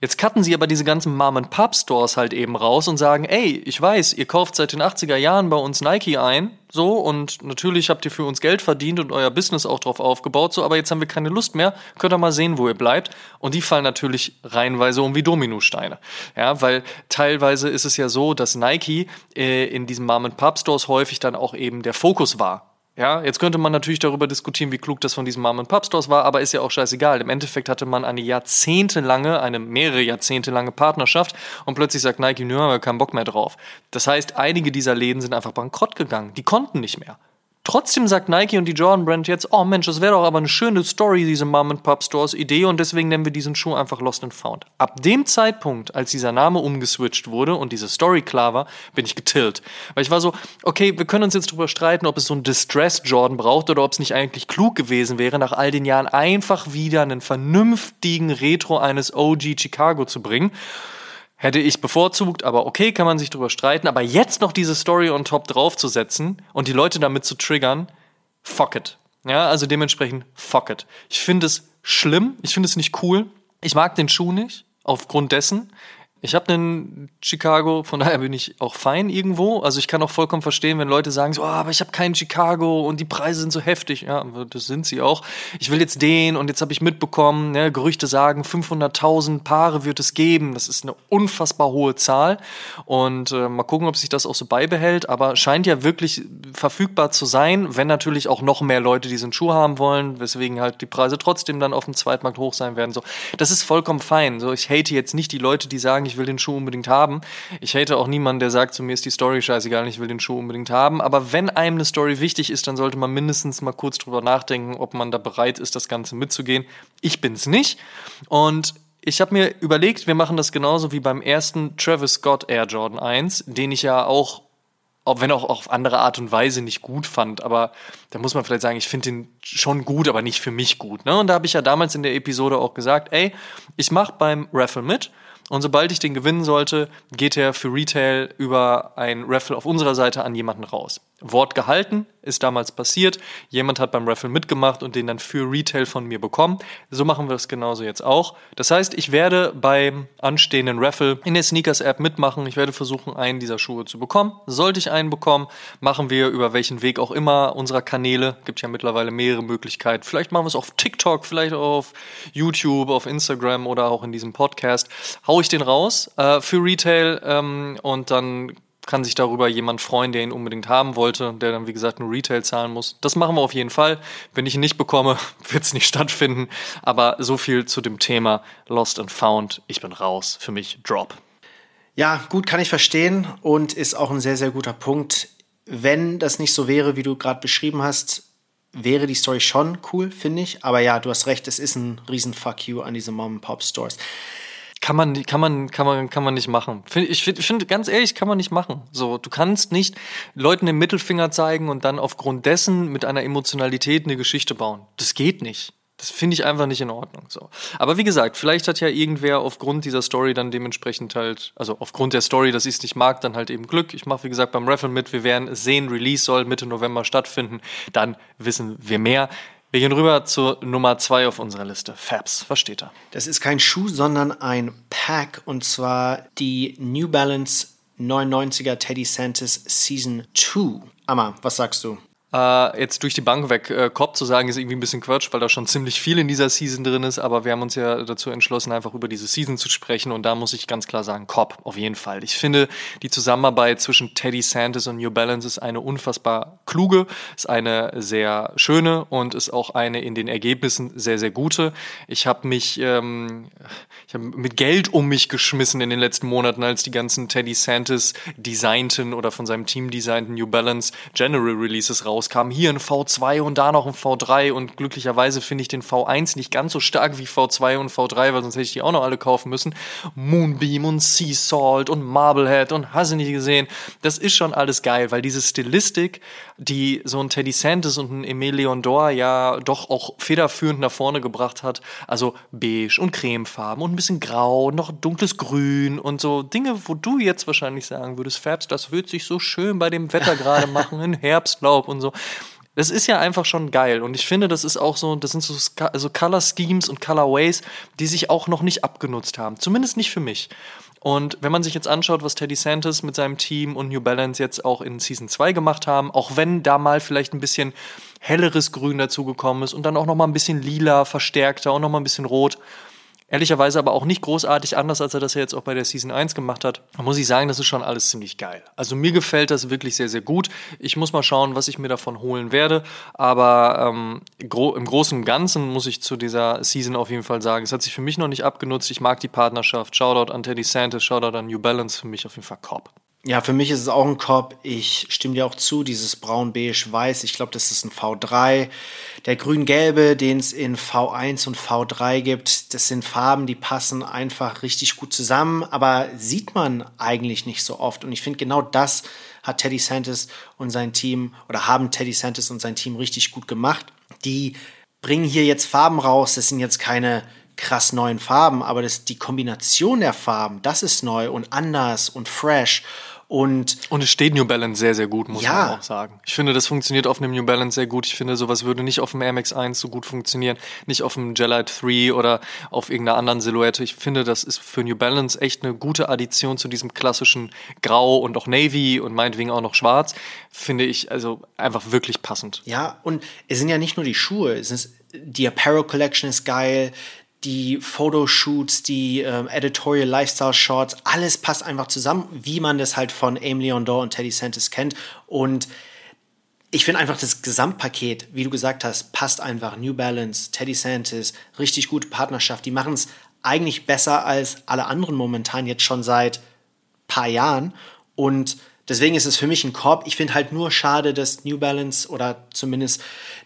Jetzt cutten sie aber diese ganzen Mom-and-Pop-Stores halt eben raus und sagen, ey, ich weiß, ihr kauft seit den 80er Jahren bei uns Nike ein, so, und natürlich habt ihr für uns Geld verdient und euer Business auch drauf aufgebaut, so, aber jetzt haben wir keine Lust mehr, könnt ihr mal sehen, wo ihr bleibt. Und die fallen natürlich reihenweise um wie Dominosteine. Ja, weil teilweise ist es ja so, dass Nike äh, in diesen Mom-and-Pop-Stores häufig dann auch eben der Fokus war Ja, jetzt könnte man natürlich darüber diskutieren, wie klug das von diesen Mom and Pop Stores war, aber ist ja auch scheißegal. Im Endeffekt hatte man eine jahrzehntelange, eine mehrere Jahrzehnte lange Partnerschaft und plötzlich sagt Nike, nö, haben keinen Bock mehr drauf. Das heißt, einige dieser Läden sind einfach bankrott gegangen. Die konnten nicht mehr. Trotzdem sagt Nike und die Jordan Brand jetzt, oh Mensch, das wäre doch aber eine schöne Story, diese Mom and Pop Stores Idee und deswegen nennen wir diesen Schuh einfach Lost and Found. Ab dem Zeitpunkt, als dieser Name umgeswitcht wurde und diese Story klar war, bin ich getillt. Weil ich war so, okay, wir können uns jetzt darüber streiten, ob es so einen Distressed Jordan braucht oder ob es nicht eigentlich klug gewesen wäre, nach all den Jahren einfach wieder einen vernünftigen Retro eines OG Chicago zu bringen. Hätte ich bevorzugt, aber okay, kann man sich drüber streiten. Aber jetzt noch diese Story on top draufzusetzen und die Leute damit zu triggern, fuck it. Ja, also dementsprechend fuck it. Ich finde es schlimm, ich finde es nicht cool. Ich mag den Schuh nicht, aufgrund dessen. Ich habe einen Chicago, von daher bin ich auch fein irgendwo. Also ich kann auch vollkommen verstehen, wenn Leute sagen so, oh, aber ich habe keinen Chicago und die Preise sind so heftig. Ja, das sind sie auch. Ich will jetzt den und jetzt habe ich mitbekommen, ne, Gerüchte sagen, 500.000 Paare wird es geben. Das ist eine unfassbar hohe Zahl und äh, mal gucken, ob sich das auch so beibehält. Aber scheint ja wirklich verfügbar zu sein, wenn natürlich auch noch mehr Leute diesen Schuh haben wollen, weswegen halt die Preise trotzdem dann auf dem Zweitmarkt hoch sein werden. So, das ist vollkommen fein. So, ich hate jetzt nicht die Leute, die sagen, ich will den Schuh unbedingt haben. Ich hate auch niemanden, der sagt, zu mir ist die Story scheißegal, ich will den Schuh unbedingt haben. Aber wenn einem eine Story wichtig ist, dann sollte man mindestens mal kurz drüber nachdenken, ob man da bereit ist, das Ganze mitzugehen. Ich bin's nicht. Und ich habe mir überlegt, wir machen das genauso wie beim ersten Travis Scott Air Jordan 1, den ich ja auch auch wenn auch auf andere Art und Weise nicht gut fand, aber da muss man vielleicht sagen, ich finde den schon gut, aber nicht für mich gut. Ne? Und da habe ich ja damals in der Episode auch gesagt, ey, ich mache beim Raffle mit und sobald ich den gewinnen sollte, geht er für Retail über ein Raffle auf unserer Seite an jemanden raus. Wort gehalten, ist damals passiert. Jemand hat beim Raffle mitgemacht und den dann für Retail von mir bekommen. So machen wir das genauso jetzt auch. Das heißt, ich werde beim anstehenden Raffle in der Sneakers App mitmachen. Ich werde versuchen, einen dieser Schuhe zu bekommen. Sollte ich einen bekommen, machen wir über welchen Weg auch immer unserer Kanäle. Gibt ja mittlerweile mehrere Möglichkeiten. Vielleicht machen wir es auf TikTok, vielleicht auf YouTube, auf Instagram oder auch in diesem Podcast. Hau ich den raus äh, für Retail ähm, und dann kann sich darüber jemand freuen, der ihn unbedingt haben wollte, der dann, wie gesagt, nur Retail zahlen muss. Das machen wir auf jeden Fall. Wenn ich ihn nicht bekomme, wird es nicht stattfinden. Aber so viel zu dem Thema Lost and Found. Ich bin raus. Für mich Drop. Ja, gut, kann ich verstehen und ist auch ein sehr, sehr guter Punkt. Wenn das nicht so wäre, wie du gerade beschrieben hast, wäre die Story schon cool, finde ich. Aber ja, du hast recht, es ist ein riesen Fuck you an diese Mom-Pop-Stores. Kann man, kann man, kann man, kann man nicht machen. Ich finde, find, ganz ehrlich, kann man nicht machen. So, du kannst nicht Leuten den Mittelfinger zeigen und dann aufgrund dessen mit einer Emotionalität eine Geschichte bauen. Das geht nicht. Das finde ich einfach nicht in Ordnung. So. Aber wie gesagt, vielleicht hat ja irgendwer aufgrund dieser Story dann dementsprechend halt, also aufgrund der Story, dass ich es nicht mag, dann halt eben Glück. Ich mache, wie gesagt, beim Raffle mit. Wir werden sehen, Release soll Mitte November stattfinden. Dann wissen wir mehr. Wir gehen rüber zur Nummer zwei auf unserer Liste. Fabs, was steht da? Das ist kein Schuh, sondern ein Pack und zwar die New Balance 99er Teddy Santis Season 2. Amma, was sagst du? Äh, jetzt durch die Bank weg äh, Cobb zu sagen, ist irgendwie ein bisschen Quatsch, weil da schon ziemlich viel in dieser Season drin ist, aber wir haben uns ja dazu entschlossen, einfach über diese Season zu sprechen und da muss ich ganz klar sagen, Cobb, auf jeden Fall. Ich finde, die Zusammenarbeit zwischen Teddy Santis und New Balance ist eine unfassbar kluge, ist eine sehr schöne und ist auch eine in den Ergebnissen sehr, sehr gute. Ich habe mich, ähm, ich habe mit Geld um mich geschmissen in den letzten Monaten, als die ganzen Teddy Santis designten oder von seinem Team designten New Balance General Releases raus rauskam. Hier ein V2 und da noch ein V3 und glücklicherweise finde ich den V1 nicht ganz so stark wie V2 und V3, weil sonst hätte ich die auch noch alle kaufen müssen. Moonbeam und Sea Salt und Marblehead und hast du nicht gesehen. Das ist schon alles geil, weil diese Stilistik, die so ein Teddy Santis und ein Emilion Dor ja doch auch federführend nach vorne gebracht hat, also beige und cremefarben und ein bisschen grau, und noch dunkles Grün und so Dinge, wo du jetzt wahrscheinlich sagen würdest, Fabs, das wird sich so schön bei dem Wetter gerade machen, in Herbstlaub und so. Das ist ja einfach schon geil. Und ich finde, das ist auch so, das sind so also Color Schemes und Colorways, die sich auch noch nicht abgenutzt haben. Zumindest nicht für mich. Und wenn man sich jetzt anschaut, was Teddy Santis mit seinem Team und New Balance jetzt auch in Season 2 gemacht haben, auch wenn da mal vielleicht ein bisschen helleres Grün dazugekommen ist und dann auch noch mal ein bisschen lila verstärkter und noch mal ein bisschen rot, Ehrlicherweise aber auch nicht großartig anders, als er das ja jetzt auch bei der Season 1 gemacht hat. Da muss ich sagen, das ist schon alles ziemlich geil. Also mir gefällt das wirklich sehr, sehr gut. Ich muss mal schauen, was ich mir davon holen werde. Aber ähm, gro im Großen und Ganzen muss ich zu dieser Season auf jeden Fall sagen, es hat sich für mich noch nicht abgenutzt. Ich mag die Partnerschaft. Shoutout an Teddy Santis, Shoutout an New Balance. Für mich auf jeden Fall Korb. Ja, für mich ist es auch ein Korb. Ich stimme dir auch zu, dieses braun-beige-weiß. Ich glaube, das ist ein V3. Der grün-gelbe, den es in V1 und V3 gibt, das sind Farben, die passen einfach richtig gut zusammen, aber sieht man eigentlich nicht so oft. Und ich finde, genau das hat Teddy Santis und sein Team oder haben Teddy Santis und sein Team richtig gut gemacht. Die bringen hier jetzt Farben raus. Das sind jetzt keine krass neuen Farben, aber das, die Kombination der Farben, das ist neu und anders und fresh. Und, und es steht New Balance sehr, sehr gut, muss ja. man auch sagen. Ich finde, das funktioniert auf einem New Balance sehr gut. Ich finde, sowas würde nicht auf dem Air Max 1 so gut funktionieren, nicht auf dem Gelite 3 oder auf irgendeiner anderen Silhouette. Ich finde, das ist für New Balance echt eine gute Addition zu diesem klassischen Grau und auch Navy und meinetwegen auch noch Schwarz. Finde ich also einfach wirklich passend. Ja, und es sind ja nicht nur die Schuhe, es ist die Apparel Collection ist geil, die Fotoshoots, die ähm, Editorial Lifestyle Shorts, alles passt einfach zusammen, wie man das halt von Aim Leondor und Teddy Santis kennt. Und ich finde einfach das Gesamtpaket, wie du gesagt hast, passt einfach. New Balance, Teddy Santis, richtig gute Partnerschaft. Die machen es eigentlich besser als alle anderen momentan jetzt schon seit paar Jahren. Und deswegen ist es für mich ein Korb. Ich finde halt nur schade, dass New Balance oder zumindest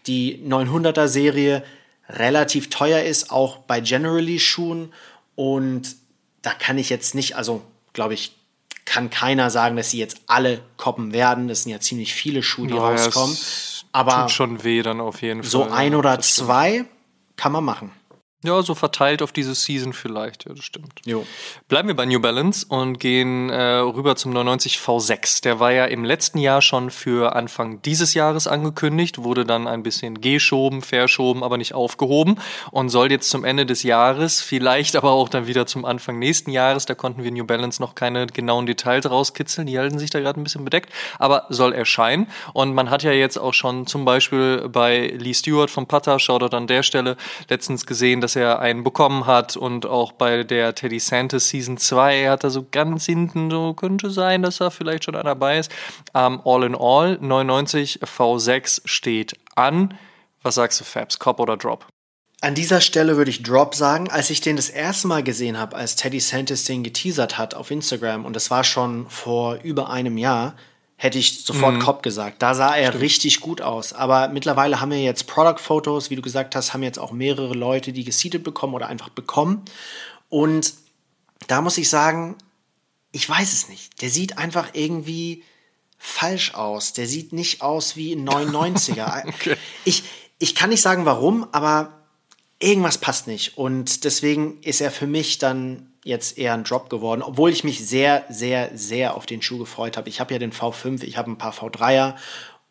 die 900er Serie relativ teuer ist, auch bei Generally Schuhen. Und da kann ich jetzt nicht, also glaube ich, kann keiner sagen, dass sie jetzt alle koppen werden. Das sind ja ziemlich viele Schuhe, die naja, rauskommen. Aber tut schon weh dann auf jeden so Fall. So ein oder zwei kann man machen. Ja, so verteilt auf diese Season vielleicht, ja, das stimmt. Jo. Bleiben wir bei New Balance und gehen äh, rüber zum 99 V6. Der war ja im letzten Jahr schon für Anfang dieses Jahres angekündigt, wurde dann ein bisschen geschoben, verschoben, aber nicht aufgehoben und soll jetzt zum Ende des Jahres, vielleicht aber auch dann wieder zum Anfang nächsten Jahres, da konnten wir New Balance noch keine genauen Details rauskitzeln, die halten sich da gerade ein bisschen bedeckt, aber soll erscheinen. Und man hat ja jetzt auch schon zum Beispiel bei Lee Stewart vom Pata, Shoutout an der Stelle, letztens gesehen, dass er einen bekommen hat und auch bei der Teddy Santis Season 2 hat er so ganz hinten so, könnte sein, dass da vielleicht schon einer dabei ist. Um, ähm, all in all, 99 V6 steht an. Was sagst du, Fabs, Cop oder Drop? An dieser Stelle würde ich Drop sagen, als ich den das erste Mal gesehen habe, als Teddy Santis den geteasert hat auf Instagram, und das war schon vor über einem Jahr, hätte ich sofort mhm. Cop gesagt. Da sah er Stimmt. richtig gut aus. Aber mittlerweile haben wir jetzt Product-Fotos, wie du gesagt hast, haben jetzt auch mehrere Leute, die geseedet bekommen oder einfach bekommen. Und da muss ich sagen, ich weiß es nicht. Der sieht einfach irgendwie falsch aus. Der sieht nicht aus wie ein 99er. okay. ich, ich kann nicht sagen warum, aber irgendwas passt nicht. Und deswegen ist er für mich dann jetzt eher ein Drop geworden, obwohl ich mich sehr, sehr, sehr auf den Schuh gefreut habe. Ich habe ja den V5, ich habe ein paar V3er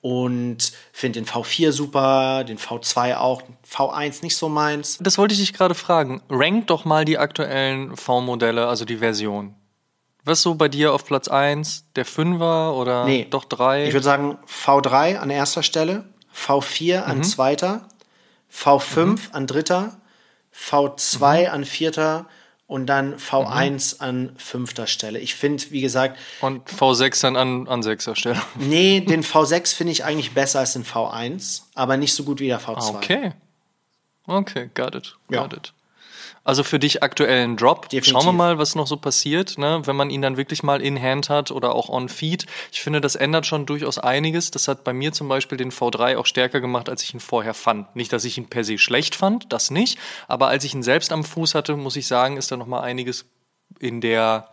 und finde den V4 super, den V2 auch, V1 nicht so meins. Das wollte ich dich gerade fragen. Rank doch mal die aktuellen V-Modelle, also die Version. Was so bei dir auf Platz 1? Der 5er oder nee, doch 3? Ich würde sagen V3 an erster Stelle, V4 an mhm. zweiter, V5 mhm. an dritter, V2 mhm. an vierter und dann V1 mhm. an fünfter Stelle. Ich finde, wie gesagt. Und V6 dann an, an sechster Stelle. Nee, den V6 finde ich eigentlich besser als den V1, aber nicht so gut wie der V2. Okay. Okay, got it. Got ja. it. Also für dich aktuell ein Drop. Definitiv. Schauen wir mal, was noch so passiert, ne? wenn man ihn dann wirklich mal in Hand hat oder auch on Feed. Ich finde, das ändert schon durchaus einiges. Das hat bei mir zum Beispiel den V3 auch stärker gemacht, als ich ihn vorher fand. Nicht, dass ich ihn per se schlecht fand, das nicht. Aber als ich ihn selbst am Fuß hatte, muss ich sagen, ist da noch mal einiges in der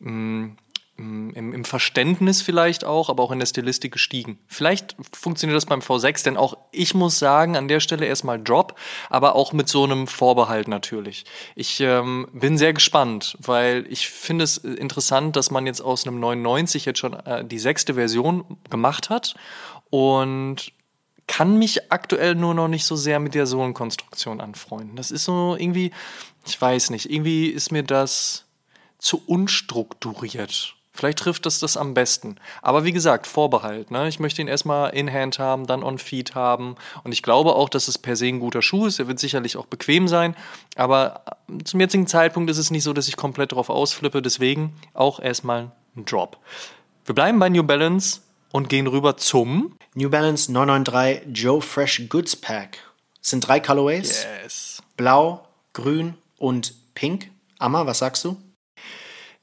mh, mm, im, im, Verständnis vielleicht auch, aber auch in der Stilistik gestiegen. Vielleicht funktioniert das beim V6, denn auch ich muss sagen, an der Stelle erstmal Drop, aber auch mit so einem Vorbehalt natürlich. Ich ähm, bin sehr gespannt, weil ich finde es interessant, dass man jetzt aus einem 99 jetzt schon äh, die sechste Version gemacht hat und kann mich aktuell nur noch nicht so sehr mit der Sohlenkonstruktion anfreunden. Das ist so irgendwie, ich weiß nicht, irgendwie ist mir das zu unstrukturiert Vielleicht trifft das das am besten. Aber wie gesagt, Vorbehalt. Ne? Ich möchte ihn erstmal in Hand haben, dann on Feet haben. Und ich glaube auch, dass es per se ein guter Schuh ist. Er wird sicherlich auch bequem sein. Aber zum jetzigen Zeitpunkt ist es nicht so, dass ich komplett drauf ausflippe. Deswegen auch erstmal ein Drop. Wir bleiben bei New Balance und gehen rüber zum New Balance 993 Joe Fresh Goods Pack. Es sind drei Colorways. Yes. Blau, Grün und Pink. Amma, was sagst du?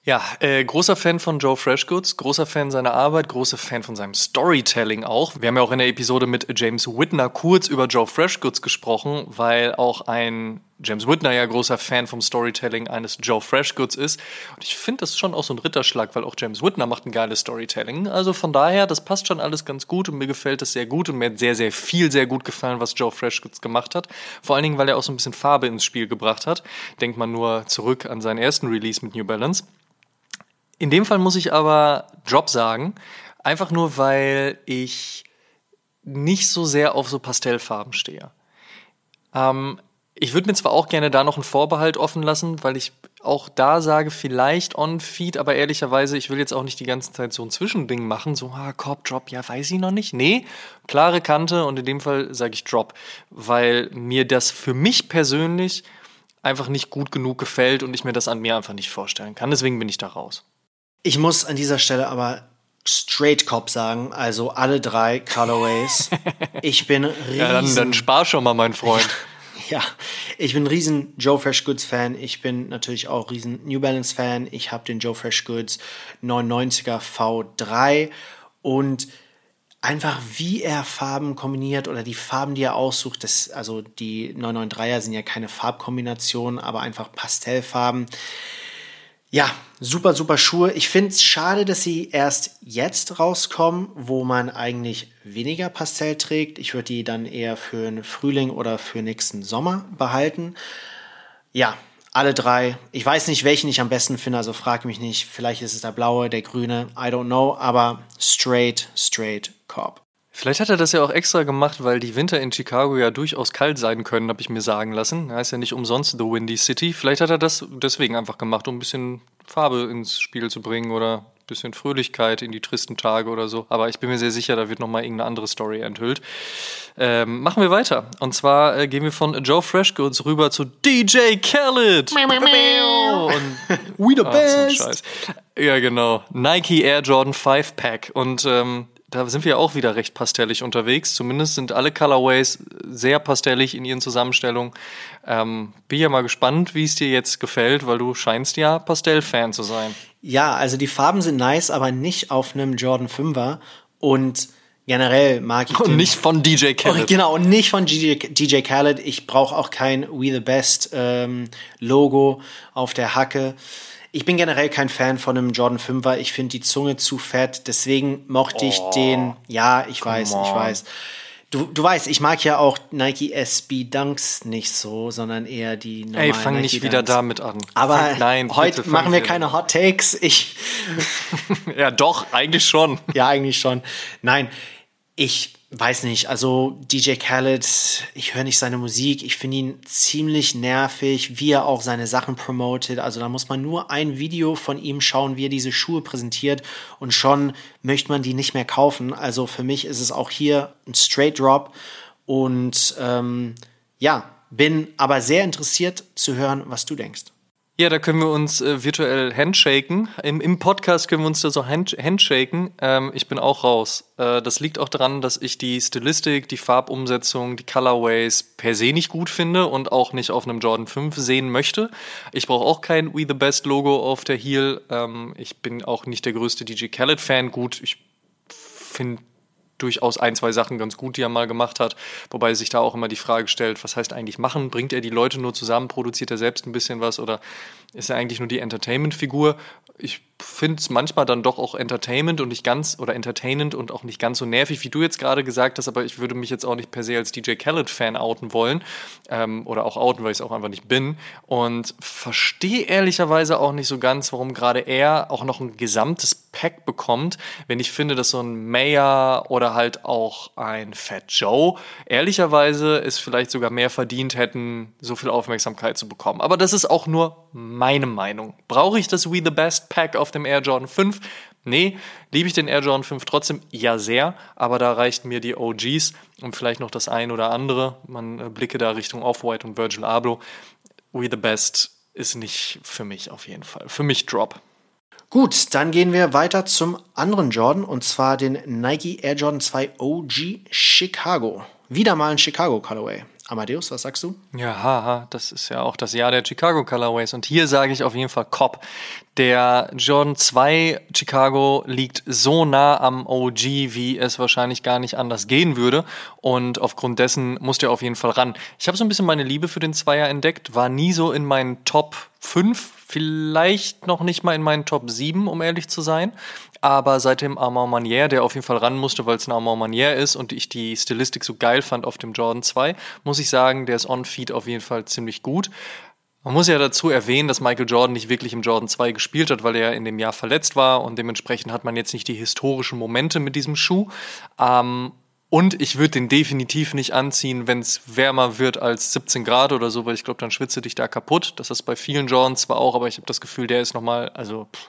Ja, äh, großer Fan von Joe Freshgoods, großer Fan seiner Arbeit, großer Fan von seinem Storytelling auch. Wir haben ja auch in der Episode mit James Whitner kurz über Joe Freshgoods gesprochen, weil auch ein James Whitner ja großer Fan vom Storytelling eines Joe Freshgoods ist. Und ich finde das schon auch so ein Ritterschlag, weil auch James Whitner macht ein geiles Storytelling. Also von daher, das passt schon alles ganz gut und mir gefällt das sehr gut und mir hat sehr, sehr viel sehr gut gefallen, was Joe Freshgoods gemacht hat. Vor allen Dingen, weil er auch so ein bisschen Farbe ins Spiel gebracht hat. Denkt man nur zurück an seinen ersten Release mit New Balance. In dem Fall muss ich aber Drop sagen, einfach nur weil ich nicht so sehr auf so Pastellfarben stehe. Ähm, ich würde mir zwar auch gerne da noch einen Vorbehalt offen lassen, weil ich auch da sage, vielleicht on-feed, aber ehrlicherweise, ich will jetzt auch nicht die ganze Zeit so ein Zwischending machen, so, ah, Corp Drop, ja, weiß ich noch nicht. Nee, klare Kante und in dem Fall sage ich Drop, weil mir das für mich persönlich einfach nicht gut genug gefällt und ich mir das an mir einfach nicht vorstellen kann. Deswegen bin ich da raus. Ich muss an dieser Stelle aber Straight Cop sagen, also alle drei Colorways. Ich bin riesen... Ja, dann, dann spar schon mal, mein Freund. ja, ich bin ein riesen Joe Fresh Goods Fan. Ich bin natürlich auch riesen New Balance Fan. Ich habe den Joe Fresh Goods 99er V3 und einfach wie er Farben kombiniert oder die Farben, die er aussucht, das, also die 993er sind ja keine Farbkombination, aber einfach Pastellfarben. Ja, super, super Schuhe. Ich finde es schade, dass sie erst jetzt rauskommen, wo man eigentlich weniger Pastell trägt. Ich würde die dann eher für den Frühling oder für nächsten Sommer behalten. Ja, alle drei. Ich weiß nicht, welchen ich am besten finde, also frage mich nicht. Vielleicht ist es der blaue, der grüne, I don't know, aber straight, straight Korb. Vielleicht hat er das ja auch extra gemacht, weil die Winter in Chicago ja durchaus kalt sein können, habe ich mir sagen lassen. Er ist ja nicht umsonst The Windy City. Vielleicht hat er das deswegen einfach gemacht, um ein bisschen Farbe ins Spiel zu bringen oder ein bisschen Fröhlichkeit in die tristen Tage oder so. Aber ich bin mir sehr sicher, da wird nochmal irgendeine andere Story enthüllt. Ähm, machen wir weiter. Und zwar äh, gehen wir von Joe Freshgoods rüber zu DJ Khaled. Und, We the best. So ja, genau. Nike Air Jordan 5 Pack. Und ähm, da sind wir auch wieder recht pastellig unterwegs. Zumindest sind alle Colorways sehr pastellig in ihren Zusammenstellungen. Ähm, bin ja mal gespannt, wie es dir jetzt gefällt, weil du scheinst ja Pastell-Fan zu sein. Ja, also die Farben sind nice, aber nicht auf einem Jordan 5er. Und generell mag ich. Und nicht von DJ Khaled. Oh, genau, und nicht von DJ, DJ Khaled. Ich brauche auch kein We the Best ähm, Logo auf der Hacke. Ich bin generell kein Fan von einem Jordan 5er. Ich finde die Zunge zu fett. Deswegen mochte ich oh, den. Ja, ich weiß, on. ich weiß. Du, du weißt, ich mag ja auch Nike SB Dunks nicht so, sondern eher die normalen Ey, fang Nike nicht Dunks. wieder damit an. Aber fang, nein, heute machen wir keine Hot Takes. Ich ja, doch, eigentlich schon. Ja, eigentlich schon. Nein, ich weiß nicht, also DJ Khaled, ich höre nicht seine Musik, ich finde ihn ziemlich nervig, wie er auch seine Sachen promotet. Also da muss man nur ein Video von ihm schauen, wie er diese Schuhe präsentiert und schon möchte man die nicht mehr kaufen. Also für mich ist es auch hier ein Straight Drop und ähm, ja, bin aber sehr interessiert zu hören, was du denkst. Ja, da können wir uns äh, virtuell handshaken. Im, Im Podcast können wir uns da so hand, handshaken. Ähm, ich bin auch raus. Äh, das liegt auch daran, dass ich die Stilistik, die Farbumsetzung, die Colorways per se nicht gut finde und auch nicht auf einem Jordan 5 sehen möchte. Ich brauche auch kein We the Best Logo auf der Heel. Ähm, ich bin auch nicht der größte DJ Khaled-Fan. Gut, ich finde durchaus ein, zwei Sachen ganz gut, die er mal gemacht hat. Wobei sich da auch immer die Frage stellt, was heißt eigentlich machen? Bringt er die Leute nur zusammen? Produziert er selbst ein bisschen was? Oder ist er eigentlich nur die Entertainment-Figur? Ich finde es manchmal dann doch auch Entertainment und nicht ganz, oder entertainend und auch nicht ganz so nervig, wie du jetzt gerade gesagt hast, aber ich würde mich jetzt auch nicht per se als DJ Khaled-Fan outen wollen. Ähm, oder auch outen, weil ich es auch einfach nicht bin. Und verstehe ehrlicherweise auch nicht so ganz, warum gerade er auch noch ein gesamtes Pack bekommt, wenn ich finde, dass so ein Mayer oder halt auch ein Fat Joe ehrlicherweise es vielleicht sogar mehr verdient hätten, so viel Aufmerksamkeit zu bekommen. Aber das ist auch nur meine Meinung. Brauche ich das We the Best Pack auf dem Air Jordan 5. Nee, liebe ich den Air Jordan 5 trotzdem? Ja, sehr. Aber da reichten mir die OGs und vielleicht noch das ein oder andere. Man äh, blicke da Richtung Off-White und Virgil Abloh. We the Best ist nicht für mich auf jeden Fall. Für mich Drop. Gut, dann gehen wir weiter zum anderen Jordan und zwar den Nike Air Jordan 2 OG Chicago. Wieder mal ein Chicago Colorway. Amadeus, was sagst du? Ja, haha, das ist ja auch das Jahr der Chicago Colorways. Und hier sage ich auf jeden Fall Cop. Der Jordan 2 Chicago liegt so nah am OG, wie es wahrscheinlich gar nicht anders gehen würde. Und aufgrund dessen muss der auf jeden Fall ran. Ich habe so ein bisschen meine Liebe für den Zweier entdeckt, war nie so in meinen Top 5, vielleicht noch nicht mal in meinen Top 7, um ehrlich zu sein. Aber seit dem Armand Manier, der auf jeden Fall ran musste, weil es ein Armand Manier ist und ich die Stilistik so geil fand auf dem Jordan 2, muss ich sagen, der ist on-feed auf jeden Fall ziemlich gut. Man muss ja dazu erwähnen, dass Michael Jordan nicht wirklich im Jordan 2 gespielt hat, weil er in dem Jahr verletzt war und dementsprechend hat man jetzt nicht die historischen Momente mit diesem Schuh. Ähm, und ich würde den definitiv nicht anziehen, wenn es wärmer wird als 17 Grad oder so, weil ich glaube, dann schwitze dich da kaputt. Das ist bei vielen Jordans zwar auch, aber ich habe das Gefühl, der ist nochmal, also pff,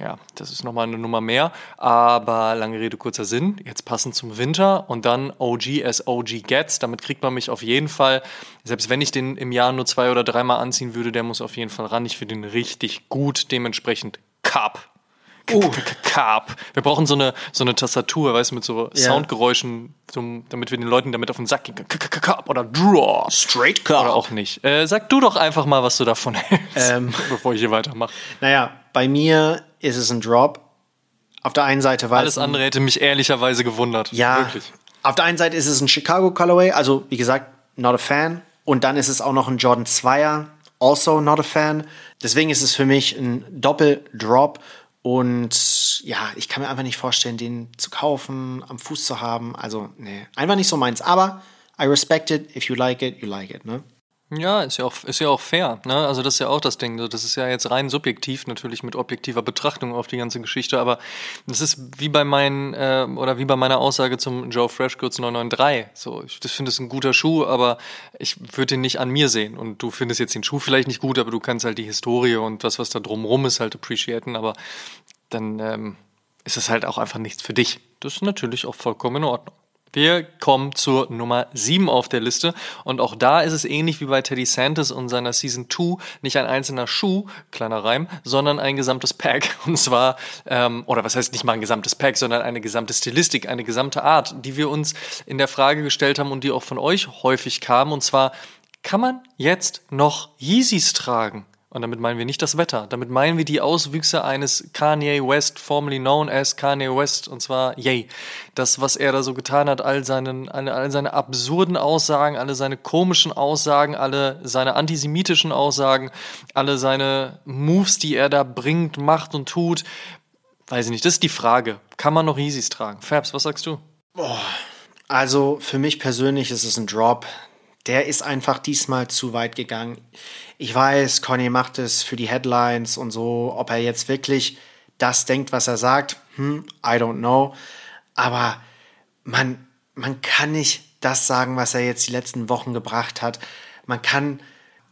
ja, das ist nochmal eine Nummer mehr. Aber lange Rede, kurzer Sinn. Jetzt passend zum Winter und dann OG as OG gets. Damit kriegt man mich auf jeden Fall, selbst wenn ich den im Jahr nur zwei oder dreimal anziehen würde, der muss auf jeden Fall ran. Ich finde ihn richtig gut. Dementsprechend Cup. Uh. Carp. Wir brauchen so eine, so eine Tastatur, weißt du, mit so. Soundgeräuschen, so, damit wir den Leuten damit auf den Sack gehen können. Carp oder Draw. Straight Carp. Oder auch nicht. Äh, sag du doch einfach mal, was du davon hältst, ähm, bevor ich hier weitermache. Naja, bei mir ist es ein Drop. Auf der einen Seite war Alles andere hätte mich ehrlicherweise gewundert. Ja. Wirklich. Auf der einen Seite ist es ein Chicago Colorway, also wie gesagt, not a fan. Und dann ist es auch noch ein Jordan 2er, also not a fan. Deswegen ist es für mich ein Doppel-Drop. Und ja, ich kann mir einfach nicht vorstellen, den zu kaufen, am Fuß zu haben. Also, nee, einfach nicht so meins. Aber I respect it. If you like it, you like it, ne? Ja, ist ja auch, ist ja auch fair. Ne? Also das ist ja auch das Ding. Das ist ja jetzt rein subjektiv, natürlich mit objektiver Betrachtung auf die ganze Geschichte. Aber das ist wie bei meinen äh, oder wie bei meiner Aussage zum Joe Freshgoods 993. So, ich finde es ein guter Schuh, aber ich würde ihn nicht an mir sehen. Und du findest jetzt den Schuh vielleicht nicht gut, aber du kannst halt die Historie und das, was da drumrum ist, halt appreciaten. Aber dann ähm, ist es halt auch einfach nichts für dich. Das ist natürlich auch vollkommen in Ordnung. Wir kommen zur Nummer 7 auf der Liste. Und auch da ist es ähnlich wie bei Teddy Santis und seiner Season 2 nicht ein einzelner Schuh, kleiner Reim, sondern ein gesamtes Pack. Und zwar, ähm, oder was heißt nicht mal ein gesamtes Pack, sondern eine gesamte Stilistik, eine gesamte Art, die wir uns in der Frage gestellt haben und die auch von euch häufig kam. Und zwar, kann man jetzt noch Yeezys tragen? Und damit meinen wir nicht das Wetter. Damit meinen wir die Auswüchse eines Kanye West, formerly known as Kanye West, und zwar Yay. Das, was er da so getan hat, all, seinen, all seine absurden Aussagen, alle seine komischen Aussagen, alle seine antisemitischen Aussagen, alle seine Moves, die er da bringt, macht und tut. Weiß ich nicht, das ist die Frage. Kann man noch Yeezys tragen? Fabs, was sagst du? Boah. Also für mich persönlich ist es ein Drop. Der ist einfach diesmal zu weit gegangen ich weiß, Conny macht es für die Headlines und so, ob er jetzt wirklich das denkt, was er sagt, hm, I don't know. Aber man, man kann nicht das sagen, was er jetzt die letzten Wochen gebracht hat. Man kann,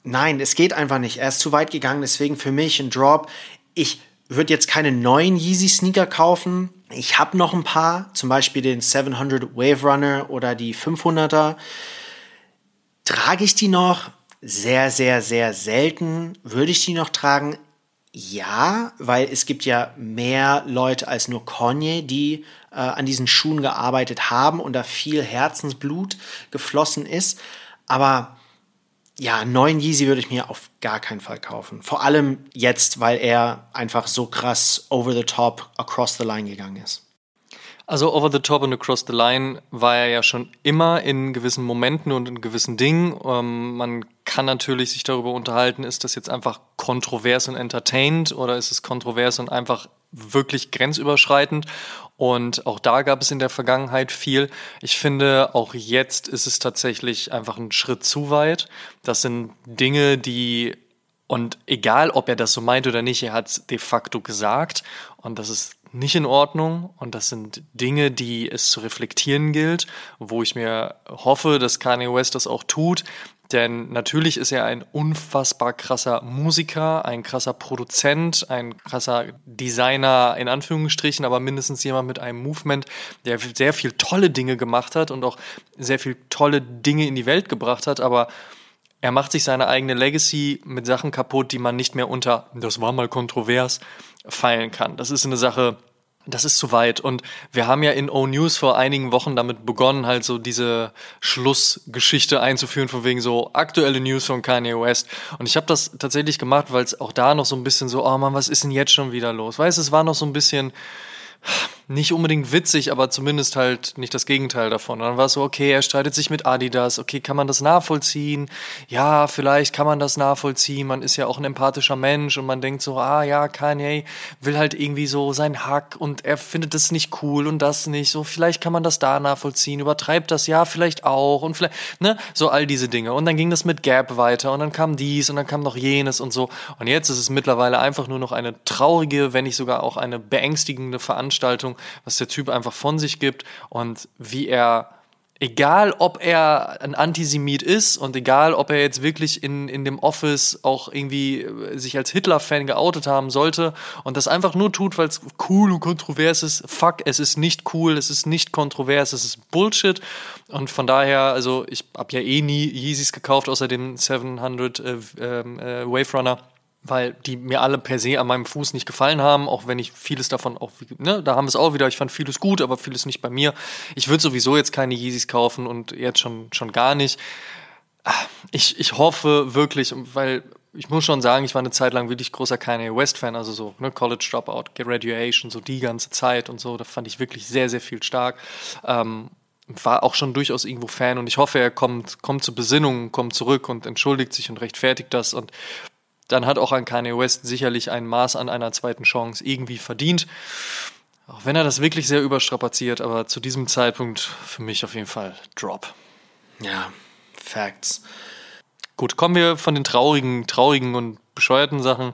nein, es geht einfach nicht. Er ist zu weit gegangen, deswegen für mich ein Drop. Ich würde jetzt keine neuen Yeezy Sneaker kaufen. Ich habe noch ein paar, zum Beispiel den 700 Wave Runner oder die 500er. Trage ich die noch? sehr, sehr, sehr selten. Würde ich die noch tragen? Ja, weil es gibt ja mehr Leute als nur Kanye, die äh, an diesen Schuhen gearbeitet haben und da viel Herzensblut geflossen ist. Aber ja, neuen Yeezy würde ich mir auf gar keinen Fall kaufen. Vor allem jetzt, weil er einfach so krass over the top, across the line gegangen ist. Also Over the Top und Across the Line war er ja schon immer in gewissen Momenten und in gewissen Dingen. Ähm, man kann natürlich sich darüber unterhalten, ist das jetzt einfach kontrovers und entertained oder ist es kontrovers und einfach wirklich grenzüberschreitend? Und auch da gab es in der Vergangenheit viel. Ich finde, auch jetzt ist es tatsächlich einfach ein Schritt zu weit. Das sind Dinge, die und egal, ob er das so meint oder nicht, er hat es de facto gesagt. Und das ist nicht in Ordnung und das sind Dinge, die es zu reflektieren gilt, wo ich mir hoffe, dass Kanye West das auch tut. Denn natürlich ist er ein unfassbar krasser Musiker, ein krasser Produzent, ein krasser Designer in Anführungsstrichen, aber mindestens jemand mit einem Movement, der sehr viel tolle Dinge gemacht hat und auch sehr viel tolle Dinge in die Welt gebracht hat. Aber er macht sich seine eigene Legacy mit Sachen kaputt, die man nicht mehr unter, das war mal kontrovers, feilen kann. Das ist eine Sache, das ist zu weit. Und wir haben ja in O-News vor einigen Wochen damit begonnen, halt so diese Schlussgeschichte einzuführen, von wegen so aktuelle News von Kanye West. Und ich habe das tatsächlich gemacht, weil es auch da noch so ein bisschen so, oh Mann, was ist denn jetzt schon wieder los? Weißt du, es war noch so ein bisschen nicht unbedingt witzig, aber zumindest halt nicht das Gegenteil davon. Dann war es so, okay, er streitet sich mit Adidas, okay, kann man das nachvollziehen? Ja, vielleicht kann man das nachvollziehen. Man ist ja auch ein empathischer Mensch und man denkt so, ah ja, Kanye will halt irgendwie so sein Hack und er findet das nicht cool und das nicht. So, vielleicht kann man das da nachvollziehen, übertreibt das, ja, vielleicht auch und vielleicht, ne, so all diese Dinge. Und dann ging das mit Gap weiter und dann kam dies und dann kam noch jenes und so. Und jetzt ist es mittlerweile einfach nur noch eine traurige, wenn nicht sogar auch eine beängstigende Veranstaltung, was der Typ einfach von sich gibt und wie er egal ob er ein Antisemit ist und egal ob er jetzt wirklich in, in dem Office auch irgendwie äh, sich als Hitler-Fan geoutet haben sollte und das einfach nur tut, weil es cool und kontrovers ist, fuck, es ist nicht cool, es ist nicht kontrovers, es ist Bullshit. Und von daher, also ich habe ja eh nie Yeezys gekauft, außer dem 700 äh, ähm, äh, Wave Runner weil die mir alle per se an meinem Fuß nicht gefallen haben, auch wenn ich vieles davon auch, ne, da haben wir es auch wieder, ich fand vieles gut, aber vieles nicht bei mir. Ich würde sowieso jetzt keine Yeezys kaufen und jetzt schon, schon gar nicht. Ich, ich hoffe wirklich, weil ich muss schon sagen, ich war eine Zeit lang wirklich großer Kanye West-Fan, also so ne, College Dropout, Graduation, so die ganze Zeit und so, da fand ich wirklich sehr, sehr viel stark. Ähm, war auch schon durchaus irgendwo Fan und ich hoffe, er kommt, kommt zur Besinnung, kommt zurück und entschuldigt sich und rechtfertigt das und dann hat auch ein Kanye West sicherlich ein Maß an einer zweiten Chance irgendwie verdient. Auch wenn er das wirklich sehr überstrapaziert, aber zu diesem Zeitpunkt für mich auf jeden Fall Drop. Ja, Facts. Gut, kommen wir von den traurigen, traurigen und bescheuerten Sachen,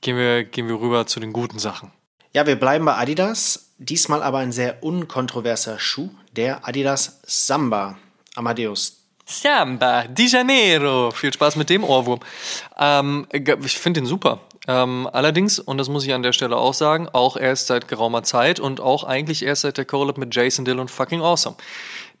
gehen wir, gehen wir rüber zu den guten Sachen. Ja, wir bleiben bei Adidas. Diesmal aber ein sehr unkontroverser Schuh, der Adidas Samba. Amadeus, Samba di Janeiro. Viel Spaß mit dem Ohrwurm. Ähm, ich finde den super. Ähm, allerdings, und das muss ich an der Stelle auch sagen, auch erst seit geraumer Zeit und auch eigentlich erst seit der Collab mit Jason Dill und Fucking Awesome.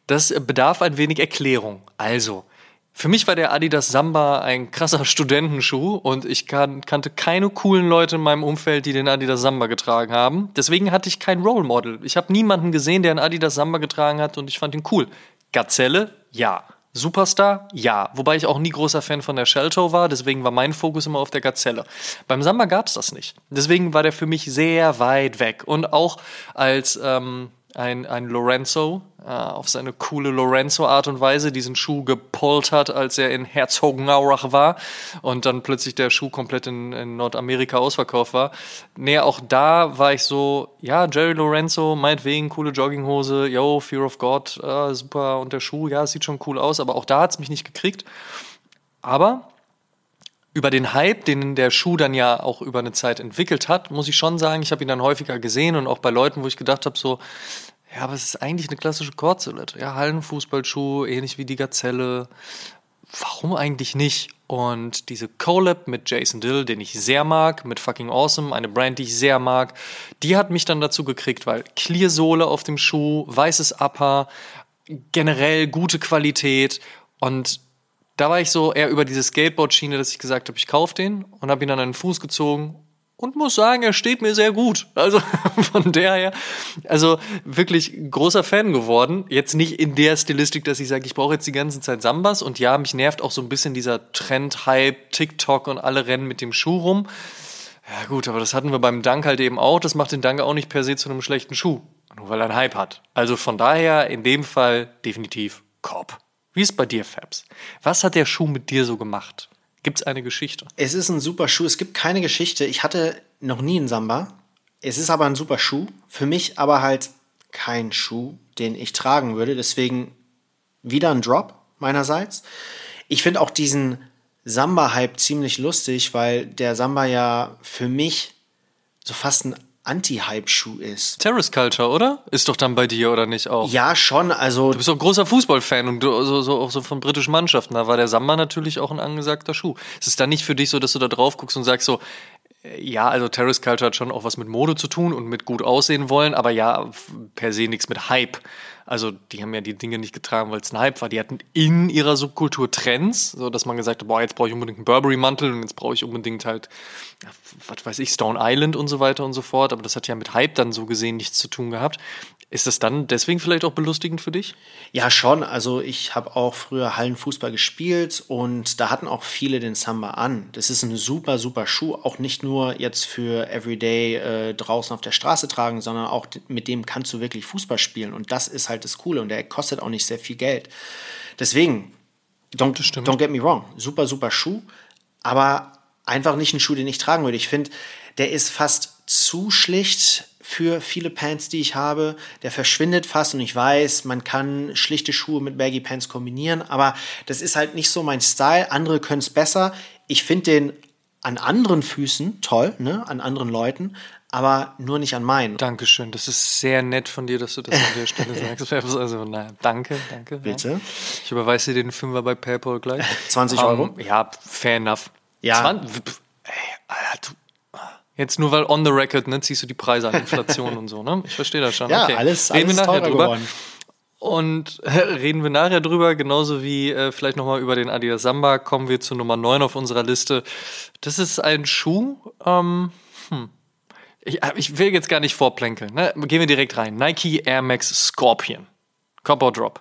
Das bedarf ein wenig Erklärung. Also, für mich war der Adidas Samba ein krasser Studentenschuh und ich kan kannte keine coolen Leute in meinem Umfeld, die den Adidas Samba getragen haben. Deswegen hatte ich kein Role Model. Ich habe niemanden gesehen, der einen Adidas Samba getragen hat und ich fand ihn cool. Gazelle? Ja. Superstar? Ja. Wobei ich auch nie großer Fan von der Shelltoe war, deswegen war mein Fokus immer auf der Gazelle. Beim Samba gab es das nicht. Deswegen war der für mich sehr weit weg. Und auch als ähm, ein, ein Lorenzo äh, auf seine coole Lorenzo-Art und Weise diesen Schuh gepollt hat, als er in Herzogenaurach war und dann plötzlich der Schuh komplett in, in Nordamerika ausverkauft war. Nee, auch da war ich so, ja, Jerry Lorenzo, meinetwegen, coole Jogginghose, yo, Fear of God, äh, super, und der Schuh, ja, sieht schon cool aus, aber auch da hat es mich nicht gekriegt. Aber über den Hype, den der Schuh dann ja auch über eine Zeit entwickelt hat, muss ich schon sagen, ich habe ihn dann häufiger gesehen und auch bei Leuten, wo ich gedacht habe, so, ja, aber es ist eigentlich eine klassische Chord-Silhouette. Ja, Hallenfußballschuh, ähnlich wie die Gazelle. Warum eigentlich nicht? Und diese Collab mit Jason Dill, den ich sehr mag, mit Fucking Awesome, eine Brand, die ich sehr mag, die hat mich dann dazu gekriegt, weil Clear-Sohle auf dem Schuh, weißes Upper, generell gute Qualität und da war ich so eher über diese Skateboard-Schiene, dass ich gesagt habe, ich kaufe den und habe ihn an einen Fuß gezogen und muss sagen, er steht mir sehr gut. Also von daher, also wirklich großer Fan geworden. Jetzt nicht in der Stilistik, dass ich sage, ich brauche jetzt die ganze Zeit Sambas und ja, mich nervt auch so ein bisschen dieser Trend-Hype, TikTok und alle rennen mit dem Schuh rum. Ja gut, aber das hatten wir beim Dank halt eben auch. Das macht den Dank auch nicht per se zu einem schlechten Schuh, nur weil er einen Hype hat. Also von daher in dem Fall definitiv Korb. Wie ist bei dir, Fabs? Was hat der Schuh mit dir so gemacht? Gibt es eine Geschichte? Es ist ein super Schuh. Es gibt keine Geschichte. Ich hatte noch nie einen Samba. Es ist aber ein super Schuh. Für mich aber halt kein Schuh, den ich tragen würde. Deswegen wieder ein Drop meinerseits. Ich finde auch diesen Samba-Hype ziemlich lustig, weil der Samba ja für mich so fast ein Anti-Hype-Schuh ist. Terrace Culture, oder? Ist doch dann bei dir, oder nicht auch? Ja, schon. Also Du bist doch ein großer Fußballfan und du, so, so, auch so von britischen Mannschaften. Da war der Samba natürlich auch ein angesagter Schuh. Ist es dann nicht für dich so, dass du da drauf guckst und sagst so, äh, ja, also Terrace Culture hat schon auch was mit Mode zu tun und mit gut aussehen wollen, aber ja, per se nichts mit Hype. Also die haben ja die Dinge nicht getragen, weil es ein Hype war. Die hatten in ihrer Subkultur Trends, so dass man gesagt hat, boah, jetzt brauche ich unbedingt einen Burberry-Mantel und jetzt brauche ich unbedingt halt, was weiß ich, Stone Island und so weiter und so fort. Aber das hat ja mit Hype dann so gesehen nichts zu tun gehabt. Ist das dann deswegen vielleicht auch belustigend für dich? Ja, schon. Also ich habe auch früher Hallenfußball gespielt und da hatten auch viele den Samba an. Das ist ein super, super Schuh. Auch nicht nur jetzt für Everyday äh, draußen auf der Straße tragen, sondern auch mit dem kannst du wirklich Fußball spielen. Und das ist halt das Coole und der kostet auch nicht sehr viel Geld. Deswegen, don't, don't get me wrong, super, super Schuh, aber einfach nicht ein Schuh, den ich tragen würde. Ich finde, der ist fast zu schlicht für viele Pants, die ich habe. Der verschwindet fast und ich weiß, man kann schlichte Schuhe mit Baggy Pants kombinieren, aber das ist halt nicht so mein Style. Andere können es besser. Ich finde den an anderen Füßen toll, ne, an anderen Leuten, aber nur nicht an meinen. Dankeschön. Das ist sehr nett von dir, dass du das an der Stelle sagst. Also, naja, danke, danke. Bitte. Ja. Ich überweise dir den Fünfer bei PayPal gleich. 20 Euro? Ähm, ja, fair enough. Ja. 20, pf, ey, Alter, du, jetzt nur weil on the record, ne, ziehst du die Preise an Inflation und so, ne? Ich verstehe das schon. Ja, okay. alles, Reden alles wir nachher drüber. geworden. Und äh, reden wir nachher drüber, genauso wie äh, vielleicht nochmal über den Adidas Samba. Kommen wir zu Nummer 9 auf unserer Liste. Das ist ein Schuh. Ähm, hm. ich, äh, ich will jetzt gar nicht vorplänkeln. Ne? Gehen wir direkt rein. Nike Air Max Scorpion. Cop or Drop.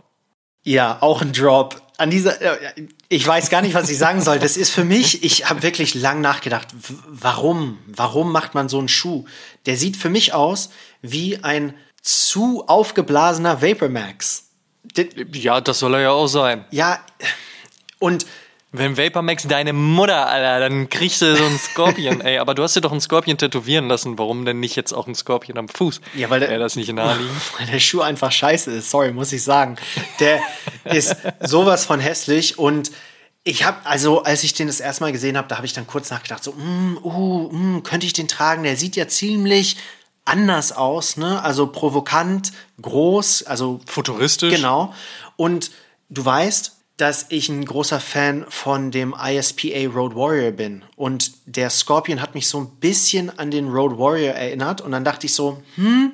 Ja, auch ein Drop. An dieser, äh, ich weiß gar nicht, was ich sagen soll. Das ist für mich, ich habe wirklich lang nachgedacht, warum? Warum macht man so einen Schuh? Der sieht für mich aus wie ein zu aufgeblasener Vapor Max. Ja, das soll er ja auch sein. Ja, und Wenn Vapor Max deine Mutter, Alter, dann kriegst du so einen Scorpion, ey. Aber du hast dir doch einen Scorpion tätowieren lassen. Warum denn nicht jetzt auch einen Scorpion am Fuß? Ja, weil der- Wäre das nicht naheliegend? weil der Schuh einfach scheiße ist. Sorry, muss ich sagen. Der ist sowas von hässlich und ich habe, also als ich den das erste Mal gesehen habe, da habe ich dann kurz nachgedacht, so, mm, uh, mm, könnte ich den tragen? Der sieht ja ziemlich anders aus, ne? Also provokant, groß, also Futuristisch. Genau. Und du weißt, dass ich ein großer Fan von dem ISPA Road Warrior bin. Und der Scorpion hat mich so ein bisschen an den Road Warrior erinnert. Und dann dachte ich so, hm,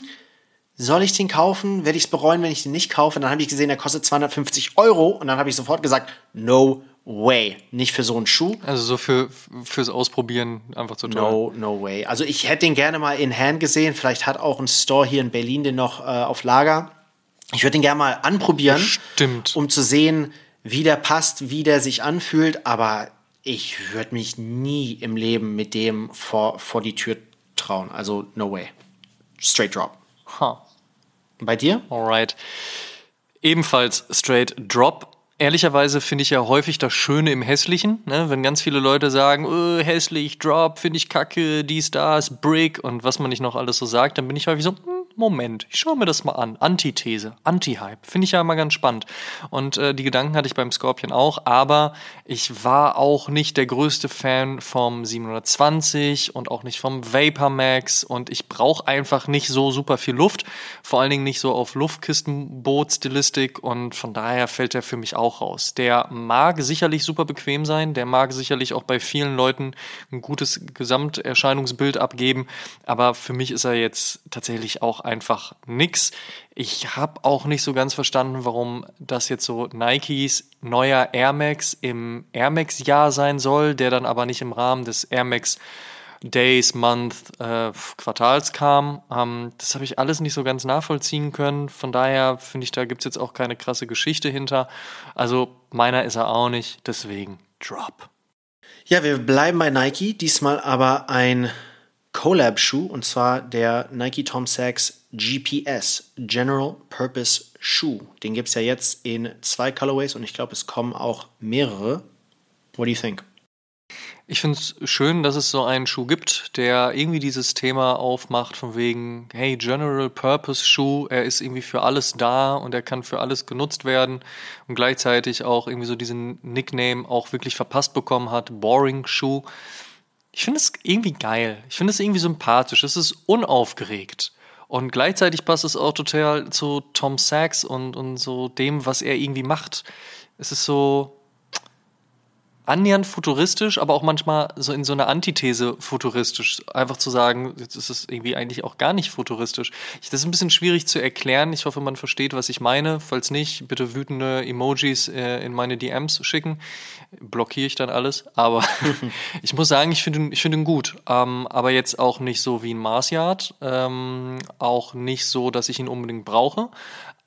soll ich den kaufen? Werde ich es bereuen, wenn ich den nicht kaufe? Dann habe ich gesehen, der kostet 250 Euro. Und dann habe ich sofort gesagt, no way. Nicht für so einen Schuh. Also so für, fürs Ausprobieren einfach zu teuer. No, no way. Also ich hätte den gerne mal in Hand gesehen. Vielleicht hat auch ein Store hier in Berlin den noch äh, auf Lager. Ich würde den gerne mal anprobieren, Stimmt. um zu sehen, wie der passt, wie der sich anfühlt. Aber ich würde mich nie im Leben mit dem vor, vor die Tür trauen. Also no way. Straight drop. Ha. Bei dir? Alright. Ebenfalls straight drop. Ehrlicherweise finde ich ja häufig das Schöne im Hässlichen. Ne? Wenn ganz viele Leute sagen, äh, hässlich, drop, finde ich kacke, dies, das, brick und was man nicht noch alles so sagt, dann bin ich häufig so, hm, Moment, ich schaue mir das mal an. Antithese, Anti-Hype. Finde ich ja immer ganz spannend. Und äh, die Gedanken hatte ich beim Scorpion auch, aber ich war auch nicht der größte Fan vom 720 und auch nicht vom Vapor Max und ich brauche einfach nicht so super viel Luft. Vor allen Dingen nicht so auf Luftkistenboot-Stilistik und von daher fällt er für mich auch raus. Der mag sicherlich super bequem sein, der mag sicherlich auch bei vielen Leuten ein gutes Gesamterscheinungsbild abgeben, aber für mich ist er jetzt tatsächlich auch einfach nix. Ich habe auch nicht so ganz verstanden, warum das jetzt so Nikes neuer Air Max im Air Max Jahr sein soll, der dann aber nicht im Rahmen des Air Max Days, Month, äh, Quartals kam. Ähm, das habe ich alles nicht so ganz nachvollziehen können. Von daher finde ich, da gibt es jetzt auch keine krasse Geschichte hinter. Also meiner ist er auch nicht, deswegen Drop. Ja, wir bleiben bei Nike, diesmal aber ein Collab-Schuh und zwar der Nike Tom Sachs GPS, General Purpose Schuh. Den gibt es ja jetzt in zwei Colorways und ich glaube, es kommen auch mehrere. What do you think? Ich finde es schön, dass es so einen Schuh gibt, der irgendwie dieses Thema aufmacht, von wegen, hey, General Purpose Schuh, er ist irgendwie für alles da und er kann für alles genutzt werden und gleichzeitig auch irgendwie so diesen Nickname auch wirklich verpasst bekommen hat, Boring Schuh. Ich finde es irgendwie geil. Ich finde es irgendwie sympathisch. Es ist unaufgeregt. Und gleichzeitig passt es auch total zu Tom Sachs und, und so dem, was er irgendwie macht. Es ist so, annähernd futuristisch, aber auch manchmal so in so einer Antithese futuristisch. Einfach zu sagen, jetzt ist es irgendwie eigentlich auch gar nicht futuristisch. Das ist ein bisschen schwierig zu erklären. Ich hoffe, man versteht, was ich meine. Falls nicht, bitte wütende Emojis äh, in meine DMs schicken. Blockiere ich dann alles. Aber ich muss sagen, ich finde ihn, ich finde ihn gut. Ähm, aber jetzt auch nicht so wie ein Mars Yard. Ähm, auch nicht so, dass ich ihn unbedingt brauche.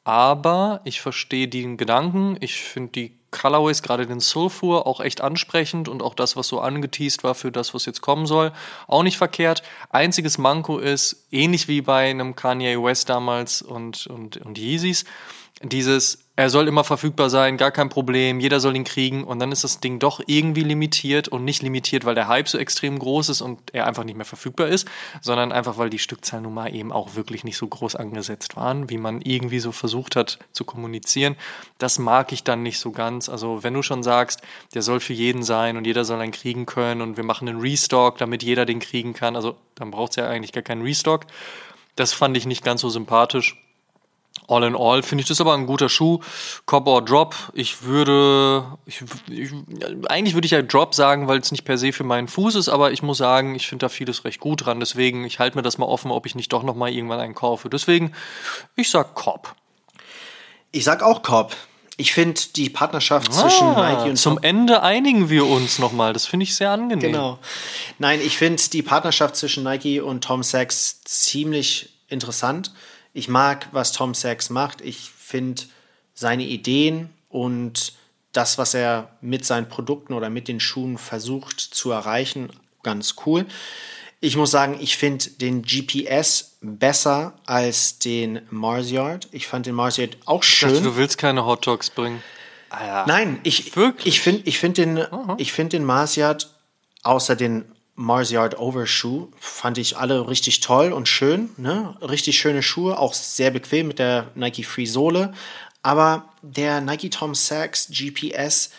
Aber ich verstehe den Gedanken. Ich finde die Colorways, gerade den Sulfur, auch echt ansprechend und auch das, was so angeteased war für das, was jetzt kommen soll, auch nicht verkehrt. Einziges Manko ist, ähnlich wie bei einem Kanye West damals und, und, und Yeezys, dieses er soll immer verfügbar sein, gar kein Problem, jeder soll ihn kriegen und dann ist das Ding doch irgendwie limitiert und nicht limitiert, weil der Hype so extrem groß ist und er einfach nicht mehr verfügbar ist, sondern einfach, weil die Stückzahl nun mal eben auch wirklich nicht so groß angesetzt waren, wie man irgendwie so versucht hat zu kommunizieren. Das mag ich dann nicht so ganz. Also wenn du schon sagst, der soll für jeden sein und jeder soll einen kriegen können und wir machen einen Restock, damit jeder den kriegen kann, also dann braucht es ja eigentlich gar keinen Restock. Das fand ich nicht ganz so sympathisch. All in all finde ich das aber ein guter Schuh. Cop or Drop. Ich würde, ich, ich, eigentlich würde ich ja Drop sagen, weil es nicht per se für meinen Fuß ist, aber ich muss sagen, ich finde da vieles recht gut dran. Deswegen, ich halte mir das mal offen, ob ich nicht doch noch mal irgendwann einen kaufe. Deswegen, ich sag Cop. Ich sag auch Cop. Ich finde die Partnerschaft ah, zwischen Nike und zum Tom Ende einigen wir uns noch mal. Das finde ich sehr angenehm. Genau. Nein, ich finde die Partnerschaft zwischen Nike und Tom Sachs ziemlich interessant ich mag, was Tom Sachs macht. Ich finde seine Ideen und das, was er mit seinen Produkten oder mit den Schuhen versucht zu erreichen, ganz cool. Ich muss sagen, ich finde den GPS besser als den Mars Yard. Ich fand den Mars Yard auch schön. Ich dachte, du willst keine Hot Dogs bringen. Ah, ja. Nein, ich, Wirklich? ich finde ich find den, uh find den Mars Yard außer den Mars Yard Overshoe fand ich alle richtig toll und schön. Ne? Richtig schöne Schuhe, auch sehr bequem mit der Nike Free Sohle. Aber der Nike Tom Sachs GPS,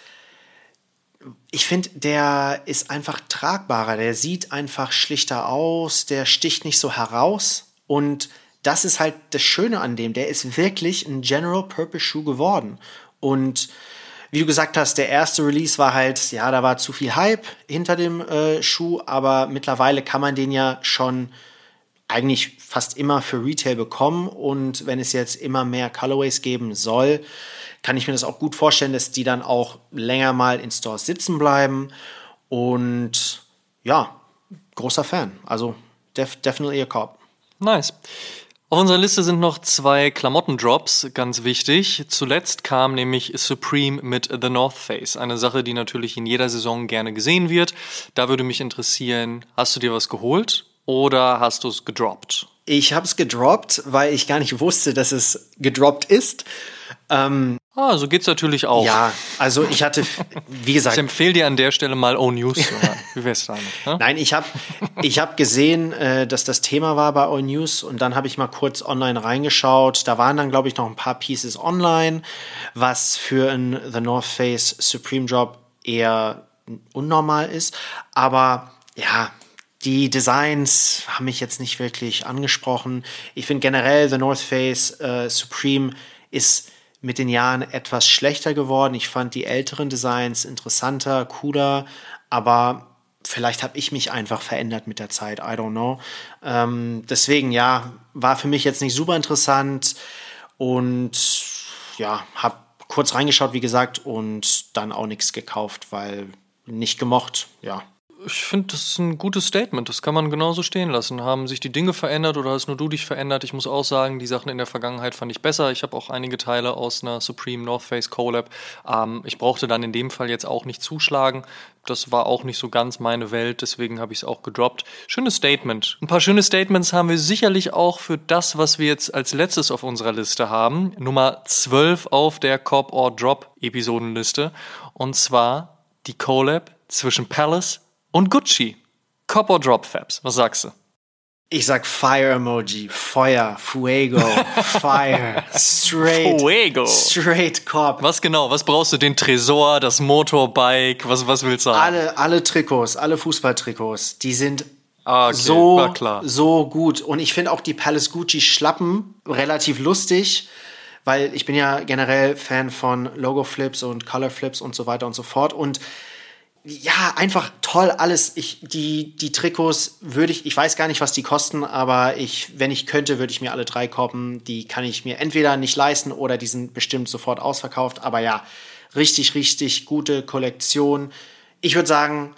ich finde, der ist einfach tragbarer. Der sieht einfach schlichter aus, der sticht nicht so heraus. Und das ist halt das Schöne an dem. Der ist wirklich ein General Purpose Schuh geworden. Und wie du gesagt hast, der erste Release war halt, ja, da war zu viel Hype hinter dem äh, Schuh, aber mittlerweile kann man den ja schon eigentlich fast immer für Retail bekommen und wenn es jetzt immer mehr Colorways geben soll, kann ich mir das auch gut vorstellen, dass die dann auch länger mal in Stores sitzen bleiben und ja, großer Fan. Also def definitely a cop. Nice. Auf unserer Liste sind noch zwei Klamottendrops, ganz wichtig. Zuletzt kam nämlich Supreme mit The North Face, eine Sache, die natürlich in jeder Saison gerne gesehen wird. Da würde mich interessieren, hast du dir was geholt oder hast du es gedroppt? Ich habe es gedroppt, weil ich gar nicht wusste, dass es gedroppt ist. Ähm, ah, so geht's natürlich auch. Ja, also ich hatte, wie gesagt. Ich empfehle dir an der Stelle mal O News zu hören. Wie wär's damit? Ne? Nein, ich habe ich hab gesehen, äh, dass das Thema war bei O News und dann habe ich mal kurz online reingeschaut. Da waren dann, glaube ich, noch ein paar Pieces online, was für ein The North Face Supreme Job eher unnormal ist. Aber ja, die Designs haben mich jetzt nicht wirklich angesprochen. Ich finde generell The North Face äh, Supreme ist mit den Jahren etwas schlechter geworden. Ich fand die älteren Designs interessanter, cooler, aber vielleicht habe ich mich einfach verändert mit der Zeit. I don't know. Ähm, deswegen, ja, war für mich jetzt nicht super interessant und ja, habe kurz reingeschaut, wie gesagt, und dann auch nichts gekauft, weil nicht gemocht, ja. Ich finde, das ist ein gutes Statement. Das kann man genauso stehen lassen. Haben sich die Dinge verändert oder hast nur du dich verändert? Ich muss auch sagen, die Sachen in der Vergangenheit fand ich besser. Ich habe auch einige Teile aus einer Supreme North Face Collab. Ähm, ich brauchte dann in dem Fall jetzt auch nicht zuschlagen. Das war auch nicht so ganz meine Welt, deswegen habe ich es auch gedroppt. Schönes Statement. Ein paar schöne Statements haben wir sicherlich auch für das, was wir jetzt als letztes auf unserer Liste haben. Nummer 12 auf der Cop or Drop Episodenliste. Und zwar die Collab zwischen Palace und Gucci. Cop or Drop Fabs, was sagst du? Ich sag Fire Emoji, Feuer, Fuego, Fire, straight, Fuego. straight Cop. Was genau? Was brauchst du? Den Tresor, das Motorbike? Was, was willst du haben? Alle, alle Trikots, alle Fußballtrikots, die sind Ah, okay, so, so gut. Und ich finde auch die Palace Gucci Schlappen relativ lustig, weil ich bin ja generell Fan von Logo Flips und Color Flips und so weiter und so fort. Und ja, einfach toll alles. Ich, die, die Trikots würde ich, ich weiß gar nicht, was die kosten, aber ich, wenn ich könnte, würde ich mir alle drei koppen. Die kann ich mir entweder nicht leisten oder die sind bestimmt sofort ausverkauft. Aber ja, richtig, richtig gute Kollektion. Ich würde sagen,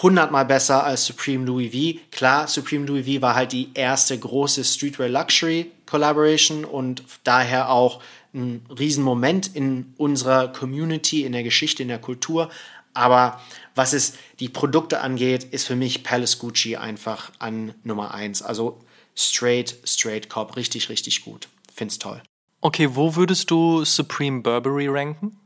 hundertmal besser als Supreme Louis V. Klar, Supreme Louis V war halt die erste große Streetwear Luxury Collaboration und daher auch ein Riesenmoment in unserer Community, in der Geschichte, in der Kultur. Aber was es die Produkte angeht, ist für mich Palace Gucci einfach an Nummer eins. Also straight, straight Cop. Richtig, richtig gut. Find's toll. Okay, wo würdest du Supreme Burberry ranken?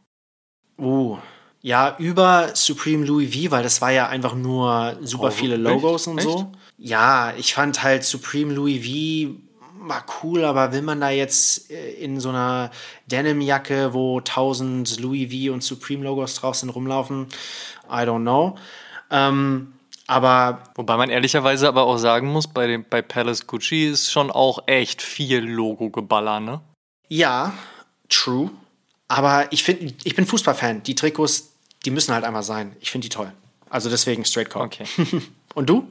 Uh, ja, über Supreme Louis V, weil das war ja einfach nur super Oh, viele echt? Logos und Echt? so. Ja, ich fand halt Supreme Louis V war cool, aber will man da jetzt äh, in so einer Denimjacke, wo 1000 Louis V und Supreme Logos drauf sind, rumlaufen? I don't know. Ähm, aber Wobei man ehrlicherweise aber auch sagen muss, bei, dem, bei Palace Gucci ist schon auch echt viel Logo-Geballer, ne? ja, true. Aber ich finde, ich bin Fußballfan. Die Trikots, die müssen halt einmal sein. Ich finde die toll. Also deswegen Straight Cop. Okay. Und du?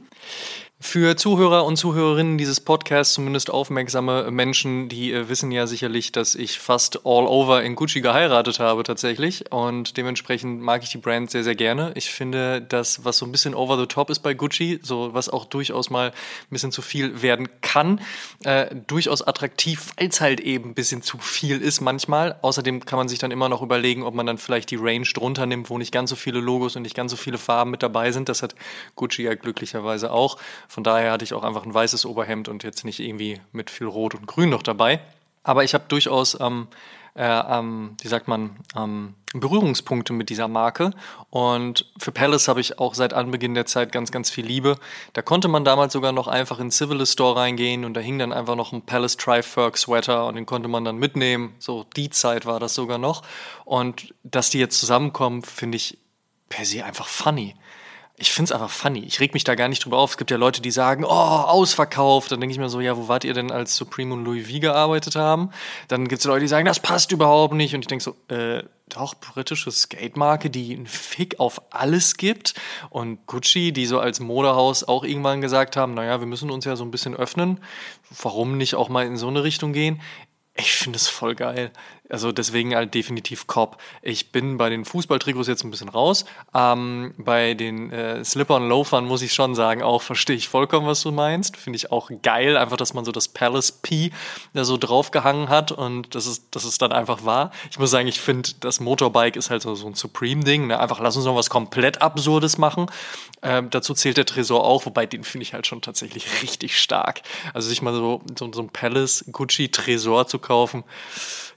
Für Zuhörer und Zuhörerinnen dieses Podcasts, zumindest aufmerksame Menschen, die äh, wissen ja sicherlich, dass ich fast all over in Gucci geheiratet habe tatsächlich. Und dementsprechend mag ich die Brand sehr, sehr gerne. Ich finde, das, was so ein bisschen over the top ist bei Gucci, so was auch durchaus mal ein bisschen zu viel werden kann, äh, durchaus attraktiv, weil es halt eben ein bisschen zu viel ist manchmal. Außerdem kann man sich dann immer noch überlegen, ob man dann vielleicht die Range drunter nimmt, wo nicht ganz so viele Logos und nicht ganz so viele Farben mit dabei sind. Das hat Gucci ja glücklicherweise auch. Von daher hatte ich auch einfach ein weißes Oberhemd und jetzt nicht irgendwie mit viel Rot und Grün noch dabei. Aber ich habe durchaus, ähm, äh, ähm, wie sagt man, ähm, Berührungspunkte mit dieser Marke. Und für Palace habe ich auch seit Anbeginn der Zeit ganz, ganz viel Liebe. Da konnte man damals sogar noch einfach in Civilist Store reingehen und da hing dann einfach noch ein Palace Tri-Ferg Sweater und den konnte man dann mitnehmen. So die Zeit war das sogar noch. Und dass die jetzt zusammenkommen, finde ich per se einfach funny. Ich finde es einfach funny. Ich reg mich da gar nicht drüber auf. Es gibt ja Leute, die sagen, oh, ausverkauft. Dann denke ich mir so, ja, wo wart ihr denn, als Supreme und Louis V gearbeitet haben? Dann gibt es Leute, die sagen, das passt überhaupt nicht. Und ich denke so, äh, doch, britische Skatemarke, die einen Fick auf alles gibt. Und Gucci, die so als Modehaus auch irgendwann gesagt haben, naja, wir müssen uns ja so ein bisschen öffnen. Warum nicht auch mal in so eine Richtung gehen? Ich finde es voll geil. Also deswegen halt definitiv Cop. Ich bin bei den Fußballtrikots jetzt ein bisschen raus. Ähm, bei den äh, Slipper und Loafern muss ich schon sagen, auch verstehe ich vollkommen, was du meinst. Finde ich auch geil, einfach, dass man so das Palace P da so draufgehangen hat und das ist, das ist dann einfach war. Ich muss sagen, ich finde, das Motorbike ist halt so, so ein Supreme-Ding. Ne? Einfach, lass uns noch was komplett Absurdes machen. Ähm, dazu zählt der Tresor auch, wobei den finde ich halt schon tatsächlich richtig stark. Also sich mal so, so, so ein Palace Gucci Tresor zu kaufen,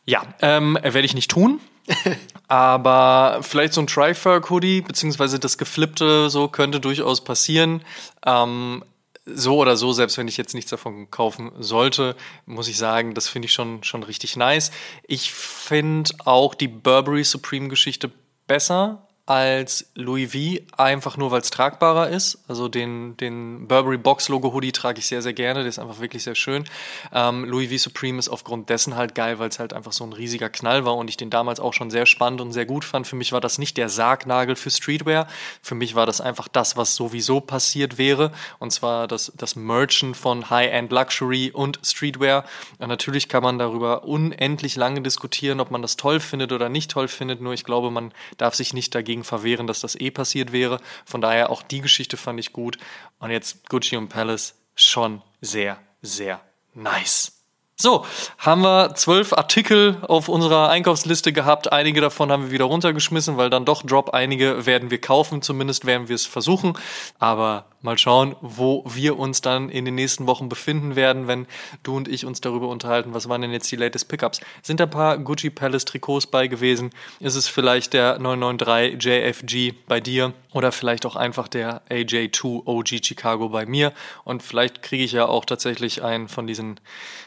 ja, ähm, werde ich nicht tun. Aber vielleicht so ein Triferg-Hoodie, beziehungsweise das Geflippte, so könnte durchaus passieren. Ähm, so oder so, selbst wenn ich jetzt nichts davon kaufen sollte, muss ich sagen, das finde ich schon, schon richtig nice. Ich finde auch die Burberry Supreme-Geschichte besser als Louis V, einfach nur weil es tragbarer ist. Also den, den Burberry Box Logo Hoodie trage ich sehr, sehr gerne. Der ist einfach wirklich sehr schön. Ähm, Louis V Supreme ist aufgrund dessen halt geil, weil es halt einfach so ein riesiger Knall war und ich den damals auch schon sehr spannend und sehr gut fand. Für mich war das nicht der Sargnagel für Streetwear. Für mich war das einfach das, was sowieso passiert wäre. Und zwar das, das Merchen von High-End Luxury und Streetwear. Und natürlich kann man darüber unendlich lange diskutieren, ob man das toll findet oder nicht toll findet. Nur ich glaube, man darf sich nicht dagegen verwehren, dass das eh passiert wäre. Von daher auch die Geschichte fand ich gut. Und jetzt Gucci und Palace schon sehr, sehr nice. So, haben wir zwölf Artikel auf unserer Einkaufsliste gehabt. Einige davon haben wir wieder runtergeschmissen, weil dann doch Drop. Einige werden wir kaufen, zumindest werden wir es versuchen. Aber mal schauen, wo wir uns dann in den nächsten Wochen befinden werden, wenn du und ich uns darüber unterhalten, was waren denn jetzt die latest Pickups. Sind da ein paar Gucci Palace Trikots bei gewesen? Ist es vielleicht der 993 JFG bei dir oder vielleicht auch einfach der AJ2 OG Chicago bei mir? Und vielleicht kriege ich ja auch tatsächlich einen von diesen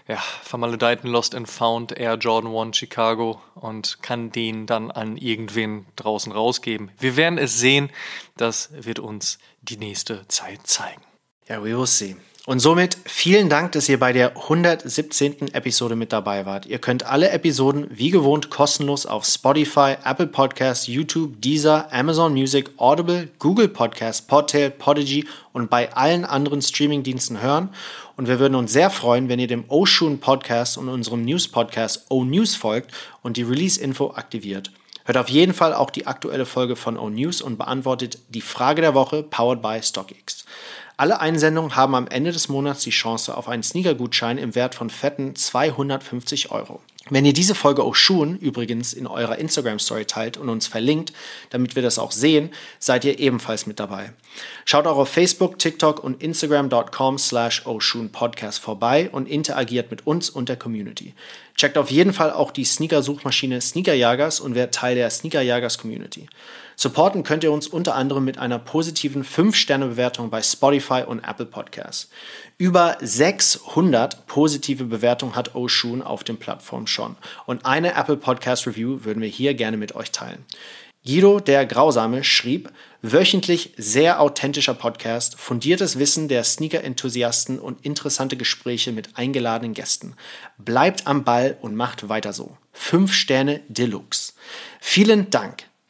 ja, vermaledeiten Lost and Found Air Jordan 1 Chicago und kann den dann an irgendwen draußen rausgeben. Wir werden es sehen. Das wird uns die nächste Zeit zeigen. Ja, we will see. Und somit vielen Dank, dass ihr bei der 117. Episode mit dabei wart. Ihr könnt alle Episoden wie gewohnt kostenlos auf Spotify, Apple Podcasts, YouTube, Deezer, Amazon Music, Audible, Google Podcasts, Podtail, Podigy und bei allen anderen Streamingdiensten hören. Und wir würden uns sehr freuen, wenn ihr dem Oshun Podcast und unserem News Podcast O News folgt und die Release-Info aktiviert. Hört auf jeden Fall auch die aktuelle Folge von O News und beantwortet die Frage der Woche powered by StockX. Alle Einsendungen haben am Ende des Monats die Chance auf einen Sneaker-Gutschein im Wert von fetten 250 Euro. Wenn ihr diese Folge auch Schuhen übrigens in eurer Instagram-Story teilt und uns verlinkt, damit wir das auch sehen, seid ihr ebenfalls mit dabei. Schaut auch auf Facebook, TikTok und Instagram.com slash Podcast vorbei und interagiert mit uns und der Community. Checkt auf jeden Fall auch die Sneaker-Suchmaschine Sneakerjagers und werdet Teil der Sneakerjagers-Community. Supporten könnt ihr uns unter anderem mit einer positiven 5-Sterne-Bewertung bei Spotify und Apple Podcasts. Über 600 positive Bewertungen hat Oshun auf den Plattformen schon. Und eine Apple Podcast Review würden wir hier gerne mit euch teilen. Guido, der Grausame, schrieb, wöchentlich sehr authentischer Podcast, fundiertes Wissen der Sneaker-Enthusiasten und interessante Gespräche mit eingeladenen Gästen. Bleibt am Ball und macht weiter so. Fünf Sterne Deluxe. Vielen Dank.